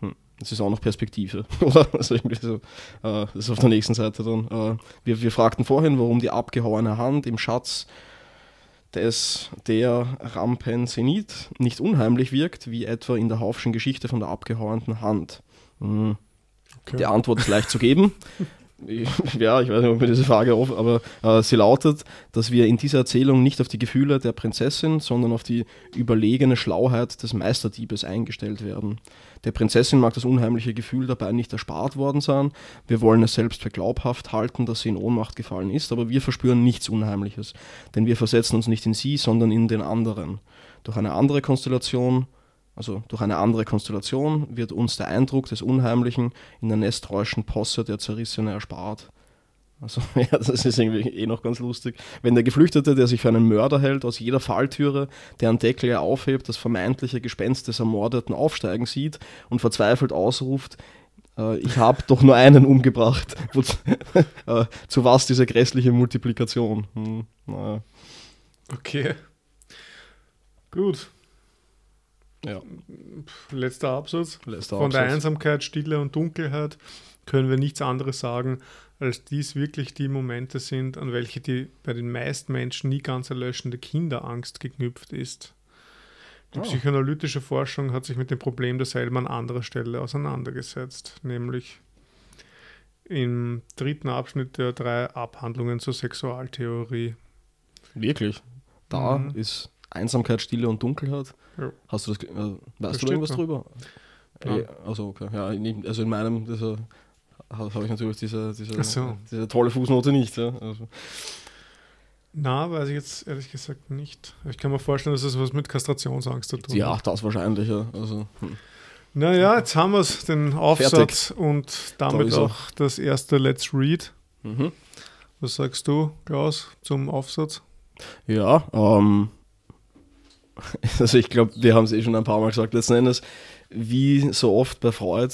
B: Hm. Es ist auch noch Perspektive, oder? Also irgendwie so, äh, das ist auf der nächsten Seite dann. Äh, wir, wir fragten vorhin, warum die abgehauene Hand im Schatz des der Rampen Zenit nicht unheimlich wirkt, wie etwa in der Haufschen Geschichte von der abgehauenen Hand. Mhm. Okay. Die Antwort ist leicht zu geben. ja, ich weiß nicht, ob mir diese Frage auf, aber äh, sie lautet, dass wir in dieser Erzählung nicht auf die Gefühle der Prinzessin, sondern auf die überlegene Schlauheit des Meisterdiebes eingestellt werden. Der Prinzessin mag das unheimliche Gefühl dabei nicht erspart worden sein. Wir wollen es selbst für glaubhaft halten, dass sie in Ohnmacht gefallen ist, aber wir verspüren nichts Unheimliches, denn wir versetzen uns nicht in sie, sondern in den anderen. Durch eine andere Konstellation also durch eine andere Konstellation wird uns der Eindruck des Unheimlichen in der nestreuschen Posse der Zerrissene erspart. Also, ja, das ist irgendwie eh noch ganz lustig. Wenn der Geflüchtete, der sich für einen Mörder hält, aus jeder Falltüre, deren Deckel er aufhebt, das vermeintliche Gespenst des Ermordeten aufsteigen sieht und verzweifelt ausruft, äh, ich habe doch nur einen umgebracht. äh, zu was diese grässliche Multiplikation? Hm, naja.
A: Okay. Gut.
B: Ja.
A: Letzter Absatz.
B: Letzter
A: Von
B: Absatz.
A: der Einsamkeit, Stille und Dunkelheit können wir nichts anderes sagen, als dies wirklich die Momente sind, an welche die bei den meisten Menschen nie ganz erlöschende Kinderangst geknüpft ist. Die oh. psychoanalytische Forschung hat sich mit dem Problem derselben an anderer Stelle auseinandergesetzt, nämlich im dritten Abschnitt der drei Abhandlungen zur Sexualtheorie.
B: Wirklich? Da mhm. ist Einsamkeit, Stille und Dunkelheit. Ja. Hast du das, äh, weißt das du irgendwas drüber? Äh, also okay, ja, also in meinem, also, habe ich natürlich diese, diese, so. diese tolle Fußnote nicht. Ja. Also.
A: Na, weiß ich jetzt ehrlich gesagt nicht. Ich kann mir vorstellen, dass es was mit Kastrationsangst zu tun
B: Ja, das wahrscheinlich, ja. Also, hm.
A: Naja, jetzt haben wir es, den Aufsatz Fertig. und damit da auch das erste Let's Read. Mhm. Was sagst du, Klaus, zum Aufsatz?
B: Ja, ähm, also ich glaube, wir haben es eh schon ein paar Mal gesagt, letzten Endes, wie so oft bei Freud,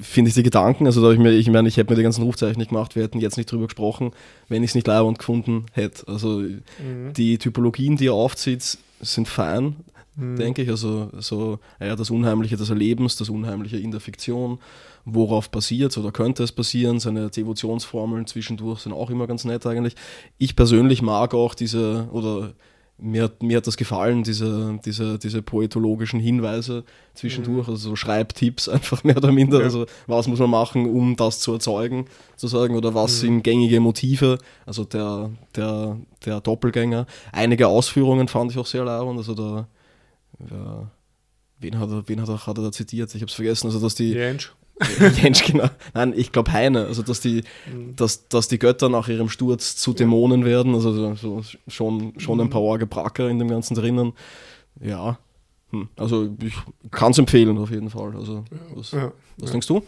B: finde ich die Gedanken, also da ich mir, ich meine, ich hätte mir die ganzen Rufzeichen nicht gemacht, wir hätten jetzt nicht drüber gesprochen, wenn ich es nicht leibend gefunden hätte. Also mhm. die Typologien, die er aufzieht, sind fein. mhm. denke ich. Also so, ja, das Unheimliche des Erlebens, das Unheimliche in der Fiktion, worauf passiert oder könnte es passieren. Seine Devotionsformeln zwischendurch sind auch immer ganz nett eigentlich. Ich persönlich mag auch diese, oder mir, mir hat das gefallen, diese, diese, diese poetologischen Hinweise zwischendurch, mhm. also so Schreibtipps einfach mehr oder minder. Ja. Also was muss man machen, um das zu erzeugen, sozusagen, oder was mhm. sind gängige Motive, also der, der, der Doppelgänger. Einige Ausführungen fand ich auch sehr leibend, also da, ja, wen hat er, wen hat er, hat er da zitiert? Ich habe es vergessen, also dass die.
A: Jensch.
B: Jensch, genau. Nein, ich glaube Heine, also dass die, mhm. dass, dass die Götter nach ihrem Sturz zu Dämonen werden, also so, schon, schon ein mhm. paar Orgebracker in dem Ganzen drinnen. Ja, hm. also ich kann es empfehlen auf jeden Fall. Also, was, ja, was ja. denkst du?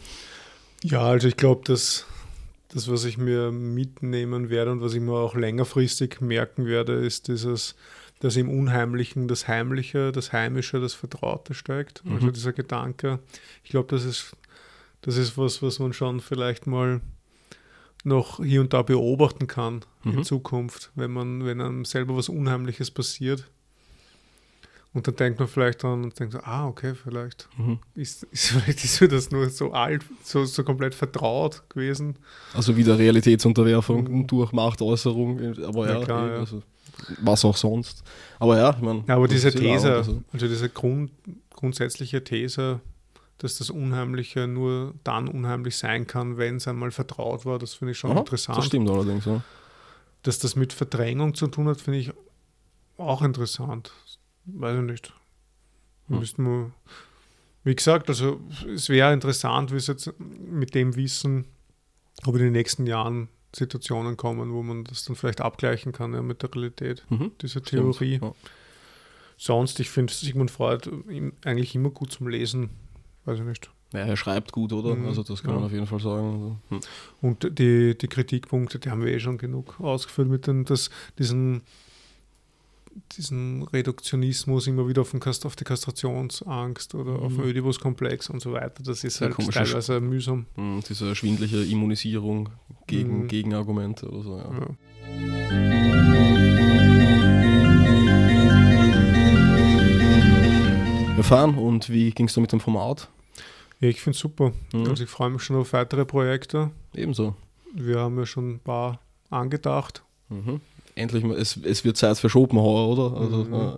A: Ja, also ich glaube, dass das, was ich mir mitnehmen werde und was ich mir auch längerfristig merken werde, ist dieses, dass im Unheimlichen das Heimliche, das Heimische, das Vertraute steigt. Also mhm. Also dieser Gedanke. Ich glaube, das ist das ist was, was man schon vielleicht mal noch hier und da beobachten kann mhm. in Zukunft, wenn man, wenn einem selber was Unheimliches passiert. Und dann denkt man vielleicht dran und denkt so, ah, okay, vielleicht mhm. ist, ist, vielleicht ist mir das nur so alt, so, so komplett vertraut gewesen.
B: Also wieder Realitätsunterwerfung mhm. durch Machtäußerung, aber ja,
A: ja, klar, ja.
B: Also, was auch sonst. Aber ja, ich meine.
A: Ja, aber diese These, also. also diese Grund, grundsätzliche These, dass das Unheimliche nur dann unheimlich sein kann, wenn es einmal vertraut war. Das finde ich schon Aha, interessant.
B: Das stimmt allerdings, ja.
A: Dass das mit Verdrängung zu tun hat, finde ich auch interessant. Weiß ich nicht. Hm. Müssten wir, wie gesagt, also es wäre interessant, wie es jetzt mit dem Wissen, ob in den nächsten Jahren Situationen kommen, wo man das dann vielleicht abgleichen kann ja, mit der Realität, mhm, diese Theorie. ja. Sonst, ich finde Sigmund Freud eigentlich immer gut zum Lesen weiß ich nicht.
B: Ja, er schreibt gut, oder? Mhm. Also das kann ja. man auf jeden Fall sagen.
A: Also, hm. Und die, die Kritikpunkte, die haben wir eh schon genug ausgeführt mit den, das, diesen, diesen Reduktionismus immer wieder auf, den Kast, auf die Kastrationsangst oder mhm. auf den Ödipus-Komplex und so weiter. Das ist halt teilweise mühsam.
B: Mhm, diese schwindliche Immunisierung gegen mhm. Gegenargumente oder so, ja. ja. Wir fahren und wie ging es da mit dem Format?
A: Ja, ich finde es super. Mhm. Also ich freue mich schon auf weitere Projekte.
B: Ebenso.
A: Wir haben ja schon ein paar angedacht.
B: Mhm. Endlich mal, es, es wird Zeit für Schopenhauer, oder? Also, mhm. äh,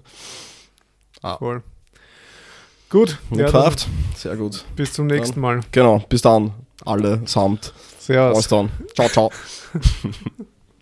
A: ah. Voll. Gut.
B: Ja, Sehr gut.
A: Bis zum nächsten
B: dann,
A: Mal.
B: Genau, bis dann. Alle samt.
A: Servus.
B: Bis dann. Ciao, ciao.